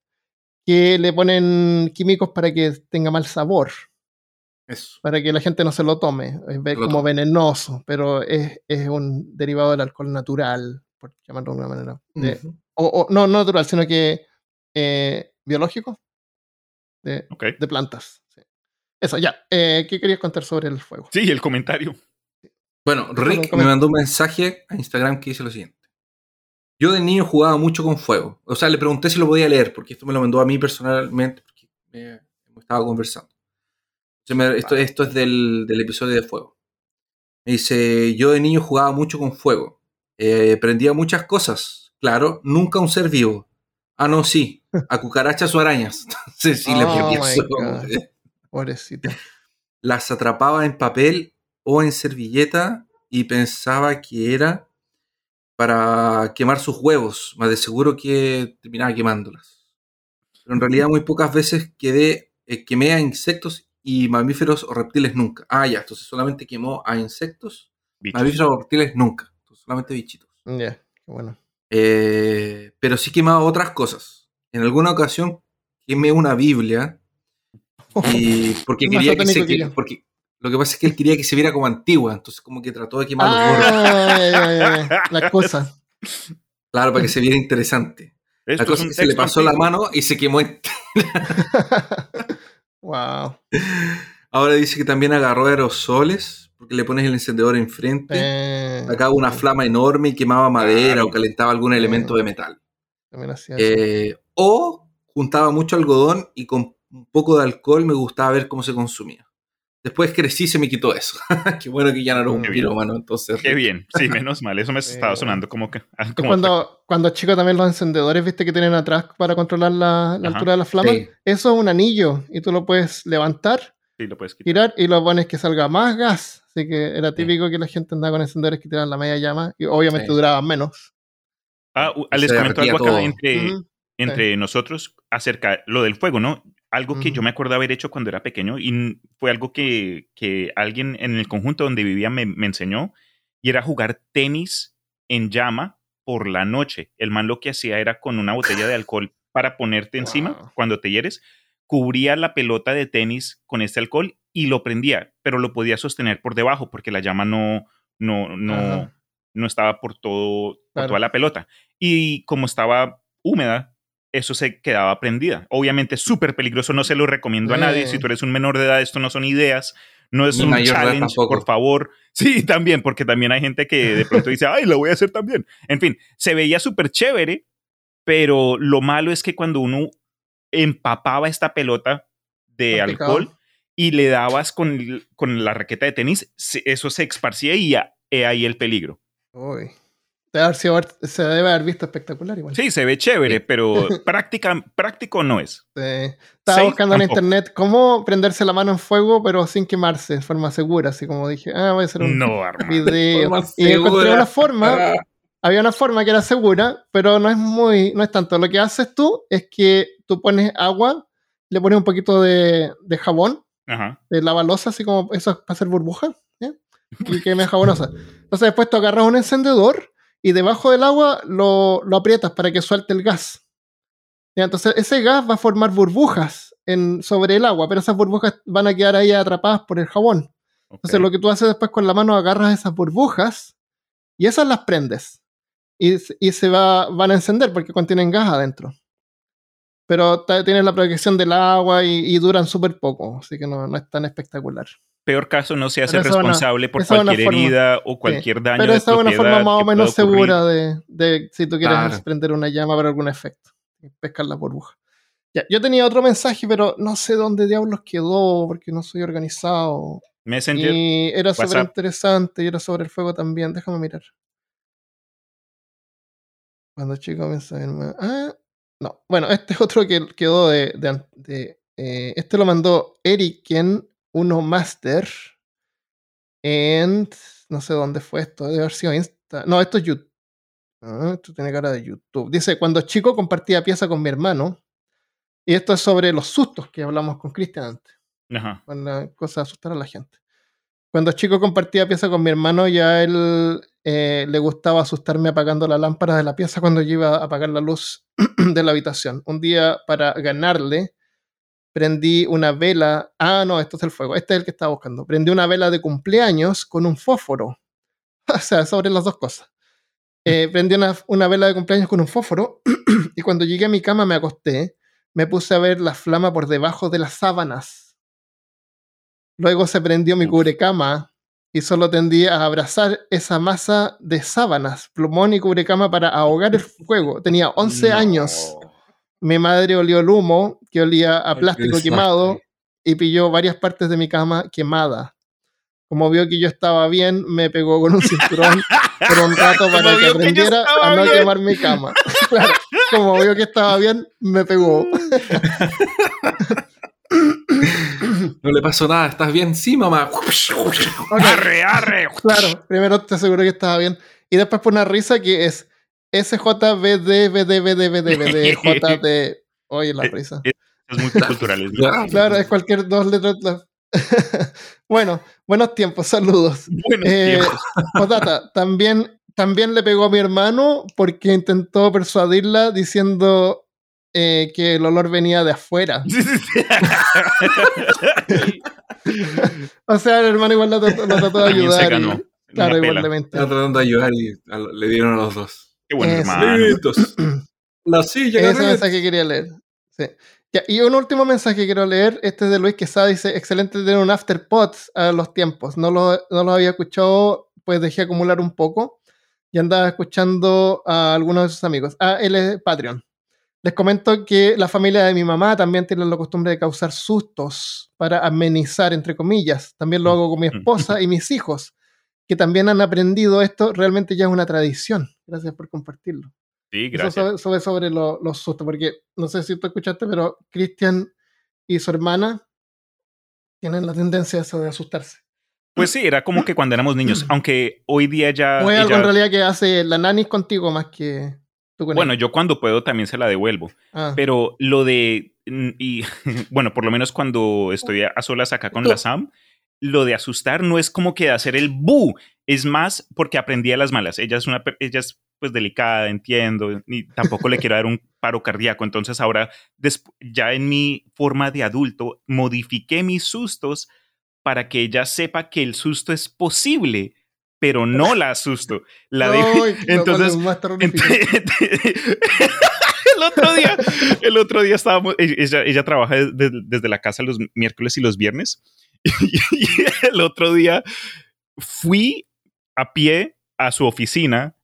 que le ponen químicos para que tenga mal sabor, Eso. para que la gente no se lo tome. Es como tome. venenoso, pero es, es un derivado del alcohol natural, por llamarlo de alguna manera. De- Ujú. o, o- no, no natural, sino que eh, biológico, de, Ok. de plantas. sí. Eso, ya. Eh, ¿Qué querías contar sobre el fuego? Sí, el comentario. Bueno, Rick me mandó un mensaje a Instagram que dice lo siguiente. Yo de niño jugaba mucho con fuego. O sea, le pregunté si lo podía leer, porque esto me lo mandó a mí personalmente, porque me, estaba conversando. esto, esto, es del, del, episodio de fuego. Me dice, yo de niño jugaba mucho con fuego. Eh, prendía muchas cosas. Claro, nunca un ser vivo. Ah, no, sí. A cucarachas o arañas. sí, sí, le oh Pobrecito. Las atrapaba en papel o en servilleta y pensaba que era para quemar sus huevos, más de seguro que terminaba quemándolas. Pero en realidad muy pocas veces quedé, eh, quemé a insectos y mamíferos o reptiles nunca. Ah, ya, entonces solamente quemó a insectos, mamíferos o reptiles nunca, solamente bichitos. Ya, qué bueno. Eh, pero sí quemaba otras cosas. En alguna ocasión quemé una Biblia y porque quería que se, porque lo que pasa es que él quería que se viera como antigua, entonces como que trató de quemar ah, la cosa. Claro, para que se viera interesante. la cosa es que se le pasó la mano y se quemó entera. wow. Ahora dice que también agarró aerosoles, porque le pones el encendedor enfrente, eh, sacaba una flama enorme y quemaba madera o calentaba algún elemento de metal. Eh, o juntaba mucho algodón y con un poco de alcohol me gustaba ver cómo se consumía. Después crecí y se me quitó eso. Qué bueno que ya no era un pirómano, entonces. Qué bien, sí, menos mal. Eso me estaba sonando como que. Ah, cuando, cuando chico también los encendedores, viste que tienen atrás para controlar la, altura de la flama. Eso es un anillo y tú lo puedes levantar, sí, lo puedes tirar y lo pones que salga más gas. Así que era típico que la gente andaba con encendedores que tiraban la media llama y obviamente duraban menos. Ah, les comentó algo acá entre, entre nosotros acerca de lo del fuego, ¿no? Algo que yo me acuerdo haber hecho cuando era pequeño y fue algo que, alguien en el conjunto donde vivía me, enseñó y era jugar tenis en llama por la noche. El man lo que hacía era con una botella de alcohol para ponerte encima cuando te hieres, cubría la pelota de tenis con este alcohol y lo prendía, pero lo podía sostener por debajo porque la llama no, no, no, no estaba por, todo, por toda la pelota. Y como estaba húmeda, eso se quedaba prendida. Obviamente súper peligroso, no se lo recomiendo a nadie. Si tú eres un menor de edad, esto no son ideas, no es un challenge, por favor. Sí, también, porque también hay gente que de pronto dice, ay, lo voy a hacer también. En fin, se veía súper chévere, pero lo malo es que cuando uno empapaba esta pelota de alcohol y le dabas con, con, la raqueta de tenis, eso se esparcía y ya, ahí el peligro. Uy se debe haber visto espectacular igual. Sí, se ve chévere, pero práctica, práctico no es. Estaba buscando en internet cómo prenderse la mano en fuego, pero sin quemarse, de forma segura. Así como dije, ah, voy a hacer un video. y encontré una forma. Ah. Había una forma que era segura, pero no es muy, no es tanto. Lo que haces tú es que tú pones agua, le pones un poquito de, de jabón, de la balosa, así como eso es para hacer burbujas, y que me jabonosa. Entonces después tú agarras un encendedor y debajo del agua lo, lo aprietas para que suelte el gas. Entonces ese gas va a formar burbujas en, sobre el agua, pero esas burbujas van a quedar ahí atrapadas por el jabón. Entonces lo que tú haces después con la mano, agarras esas burbujas y esas las prendes. Y, y se va, van a encender porque contienen gas adentro. Pero tienen la protección del agua y, duran súper poco, así que no, no es tan espectacular peor caso no se hace responsable por cualquier herida o cualquier daño. Pero esa es una forma más o menos segura de, de, si tú quieres prender una llama para algún efecto. Pescar la burbuja. Ya, yo tenía otro mensaje, pero no sé dónde diablos quedó porque no soy organizado. Messenger. Y era súper interesante y era sobre el fuego también. Déjame mirar. Cuando chico me Ah, no. Bueno, este es otro que quedó de. de, eh, este lo mandó Eriken uno Master en. No sé dónde fue esto, debe haber sido Insta. No, esto es YouTube. Ah, esto tiene cara de YouTube. Dice: Cuando chico compartía pieza con mi hermano. Y esto es sobre los sustos que hablamos con Cristian antes. Ajá. la cosa de asustar a la gente. Cuando chico compartía pieza con mi hermano, ya él eh, le gustaba asustarme apagando la lámpara de la pieza cuando yo iba a apagar la luz de la habitación. Un día, para ganarle, prendí una vela. Ah, no, esto es el fuego. Este es el que estaba buscando. Prendí una vela de cumpleaños con un fósforo. o sea, sobre las dos cosas. Eh, prendí una, una, vela de cumpleaños con un fósforo y cuando llegué a mi cama me acosté. Me puse a ver la flama por debajo de las sábanas. Luego se prendió mi cubrecama y solo tendía a abrazar esa masa de sábanas, plumón y cubrecama para ahogar el fuego. Tenía 11 años. Mi madre olió el humo, que olía a plástico quemado, y pilló varias partes de mi cama quemada. Como vio que yo estaba bien, me pegó con un cinturón por un rato para que aprendiera a no quemar mi cama. claro, como vio que estaba bien, me pegó. No le pasó nada, ¿estás bien? Sí, mamá. Arre, arre. Claro, primero te aseguro que estaba bien. Y después por una risa que es SJBDBDBDBD, Oye, la risa. Es multicultural. Claro, es cualquier dos letras. bueno, buenos tiempos, saludos. Buenos Eh, tiempos. Postdata, también, también le pegó a mi hermano porque intentó persuadirla diciendo eh, que el olor venía de afuera. O sea, el hermano igual lo trató, de También se ayudar. y- ganó. claro, igualmente. Estaba tratando de ayudar y a- le dieron a los dos. Qué buen Eso. hermano. Silla, Ese mensaje que quería leer. Sí. Ya, y un último mensaje que quiero leer. Este es de Luis Quesada. Dice: Excelente tener un afterpod a los tiempos. No lo, no lo había escuchado, pues dejé acumular un poco. Y andaba escuchando a algunos de sus amigos. Ah, él es Patreon. Les comento que la familia de mi mamá también tiene la costumbre de causar sustos para amenizar, entre comillas. También lo hago con mi esposa y mis hijos, que también han aprendido esto. Realmente ya es una tradición. Gracias por compartirlo. Sí, Eso gracias. sobre, sobre, sobre lo- los sustos, porque no sé si tú escuchaste, pero Cristian y su hermana tienen la tendencia a eso de asustarse. Pues sí, era como que cuando éramos niños, aunque hoy día ya... o es algo ella- en realidad que hace la nanis contigo más que tú con bueno, yo cuando puedo también se la devuelvo. Ah, Pero lo de, y bueno, por lo menos cuando estoy a a solas acá con la Sam, lo de asustar no es como que hacer el bu, es más porque aprendí a las malas. Ella es una, ella es pues delicada, entiendo, y tampoco le quiero dar un paro cardíaco. Entonces ahora, ya en mi forma de adulto, modifiqué mis sustos para que ella sepa que el susto es posible, pero no la asusto. La de, lo entonces, el otro día, el otro día estábamos, e- ella, ella trabaja desde, desde la casa los miércoles y los viernes. Y el otro día fui a pie a su oficina,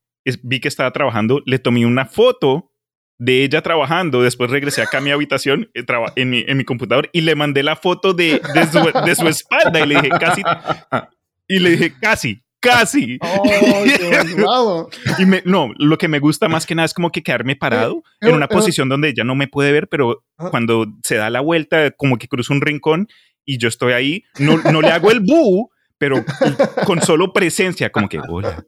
vi que estaba trabajando, le tomé una foto de ella trabajando, después regresé acá a mi habitación eh, en, mi, en mi computador y le mandé la foto de, de, su, de su espalda y le dije casi, y le dije casi, casi. Malvado. Y me- no, lo que me gusta más que nada es como que quedarme parado Eh, en una posición donde ella no me puede ver, pero Ah. cuando se da la vuelta, como que cruza un rincón y yo estoy ahí, no, no le hago el bu, pero con solo presencia, como que hola.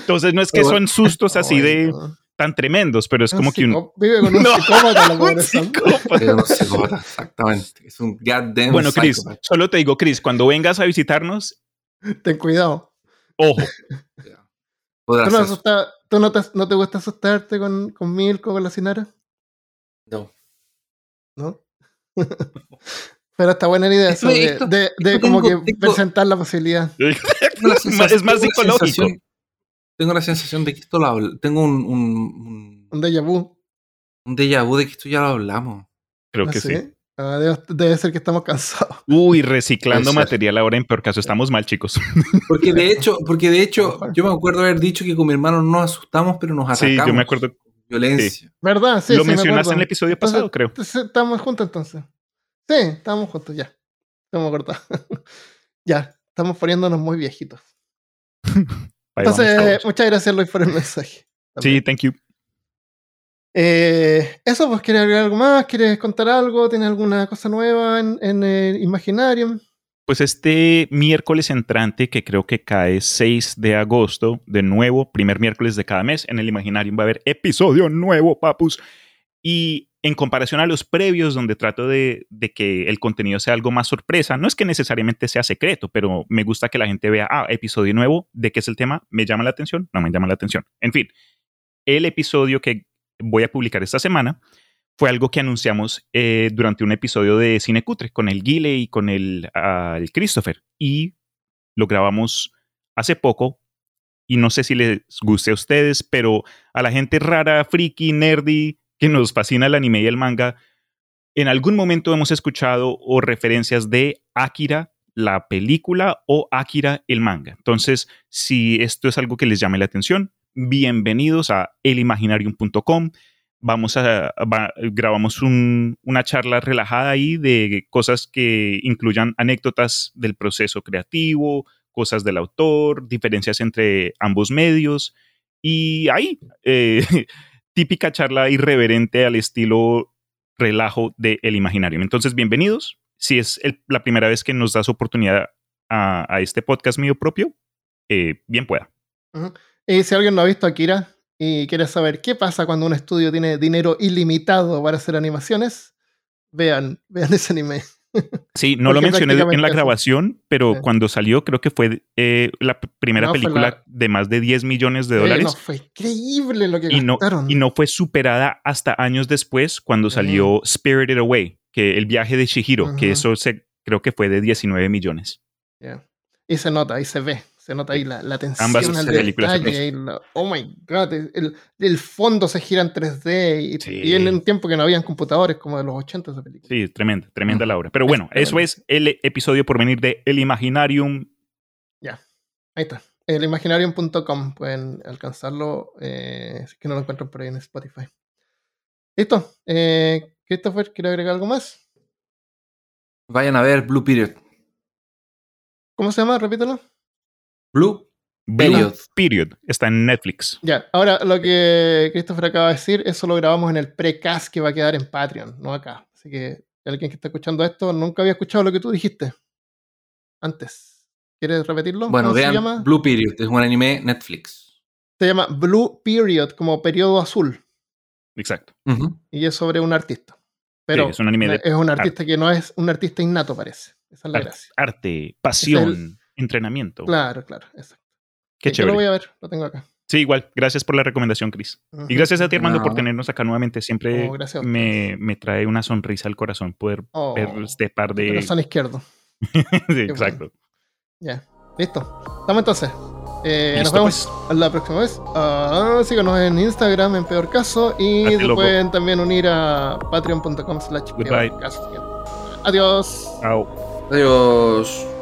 Entonces no es que son sustos así de tan tremendos, pero es como que un... Vive con un No, psicópata la un psicópata. Era un psicópata, exactamente. Es un goddamn Bueno, Chris, solo te digo, Chris, cuando vengas a visitarnos, Ten cuidado. ojo. ¿Tú no, asusta- tú no te, no te gusta asustarte con, con Milko, con la Sinara? No. ¿No? Pero está buena la idea eso de, Esto- de- de esto como tengo- que tengo- presentar la posibilidad. La Es más- es más tengo la psicológico. Tengo la sensación de que esto lo habl- Tengo un, un, un, Un déjà vu. un déjà vu de que esto ya lo hablamos. Creo no que sí. Ah, debe, debe ser que estamos cansados. Uy, reciclando material ahora en peor caso. Estamos mal, chicos. Porque de hecho, porque de hecho, yo me acuerdo haber dicho que con mi hermano no nos asustamos, pero nos atacamos. Sí, yo me acuerdo. Violencia. ¿Verdad? Sí, lo sí, me mencionaste en el episodio Entonces, pasado, creo. Estamos juntos entonces. Sí, estamos juntos ya. Estamos cortados. ya, estamos poniéndonos muy viejitos. Vamos Entonces, muchas gracias Luis por el mensaje. Sí, thank you. Eh, eso, pues, ¿quieres agregar algo más? ¿Quieres contar algo? ¿Tienes alguna cosa nueva en, en el Imaginarium? Pues este miércoles entrante, que creo que cae 6 de agosto, de nuevo, primer miércoles de cada mes, en el Imaginarium va a haber episodio nuevo, papus. Y en comparación a los previos, donde trato de, de que el contenido sea algo más sorpresa, no es que necesariamente sea secreto, pero me gusta que la gente vea, ah, episodio nuevo, ¿de qué es el tema? ¿Me llama la atención? No me llama la atención. En fin, el episodio que voy a publicar esta semana fue algo que anunciamos eh, durante un episodio de Cine Cutre con el Guile y con el, Christopher. Y lo grabamos hace poco. Y no sé si les guste a ustedes, pero a la gente rara, friki, nerdy, que nos fascina el anime y el manga, en algún momento hemos escuchado o referencias de Akira, la película, o Akira, el manga. Entonces, si esto es algo que les llame la atención, bienvenidos a elimaginarium.com. Vamos a, grabamos un- una charla relajada ahí de cosas que incluyan anécdotas del proceso creativo, cosas del autor, diferencias entre ambos medios. Y ahí, eh, típica charla irreverente al estilo relajo de El Imaginarium. Entonces, bienvenidos. Si es la primera vez que nos das oportunidad a, este podcast mío propio, eh, bien pueda. Y si alguien no ha visto Akira y quiere saber qué pasa cuando un estudio tiene dinero ilimitado para hacer animaciones, vean, vean ese anime. Sí, no lo mencioné en la grabación, pero Sí. cuando salió creo que fue eh, la primera No, película la- de más de 10 millones de dólares. no, fue increíble lo que y no, y no fue superada hasta años después cuando salió Spirited Away, que el viaje de Shihiro, que eso se, creo que fue de 19 millones. Yeah. Y se nota, ahí se ve. Se nota ahí la, la atención Ambas al detalle. y la- oh my god, el, el fondo se gira en 3D. Y, Sí. y en un tiempo que no habían computadores como de los 80 esa película. Sí, tremenda, tremenda Ujú. la obra. Pero Es bueno, eso tremendo. es el episodio por venir de El Imaginarium. Ahí está. El imaginarium.com pueden alcanzarlo eh, si es que no lo encuentran por ahí en Spotify. Listo. Eh, Christopher, ¿quiere agregar algo más? Vayan a ver Blue Period. ¿Cómo se llama? Repítelo. Blue Period. Period. Está en Netflix. Ya, ahora lo que Christopher acaba de decir, eso lo grabamos en el precast que va a quedar en Patreon, no acá. Así que alguien que está escuchando esto nunca había escuchado lo que tú dijiste antes. ¿Quieres repetirlo? Bueno, ¿Cómo se vean llama? Blue Period. Es un anime Netflix. Se llama Blue Period, como periodo azul. Exacto. Y es sobre un artista. Pero Sí, es un anime de es un artista que no es un artista innato, parece. Esa es la Ar- gracia. arte, pasión, Es entrenamiento. Claro, claro, exacto. Qué Yo lo voy chévere. a ver, lo tengo acá. Sí, igual. Gracias por la recomendación, Chris. Y gracias a ti, Armando, por No. tenernos acá nuevamente. Siempre Oh, me, me trae una sonrisa al corazón poder Oh, ver este par de... corazón izquierdo. Sí, exacto. Ya, listo. Estamos entonces. Eh, nos Listo, vemos la próxima vez. Ah, síganos en Instagram, en peor caso. Y se loco. pueden también unir a patreon.com slash Goodbye. peor caso. Adiós. Chao. Adiós.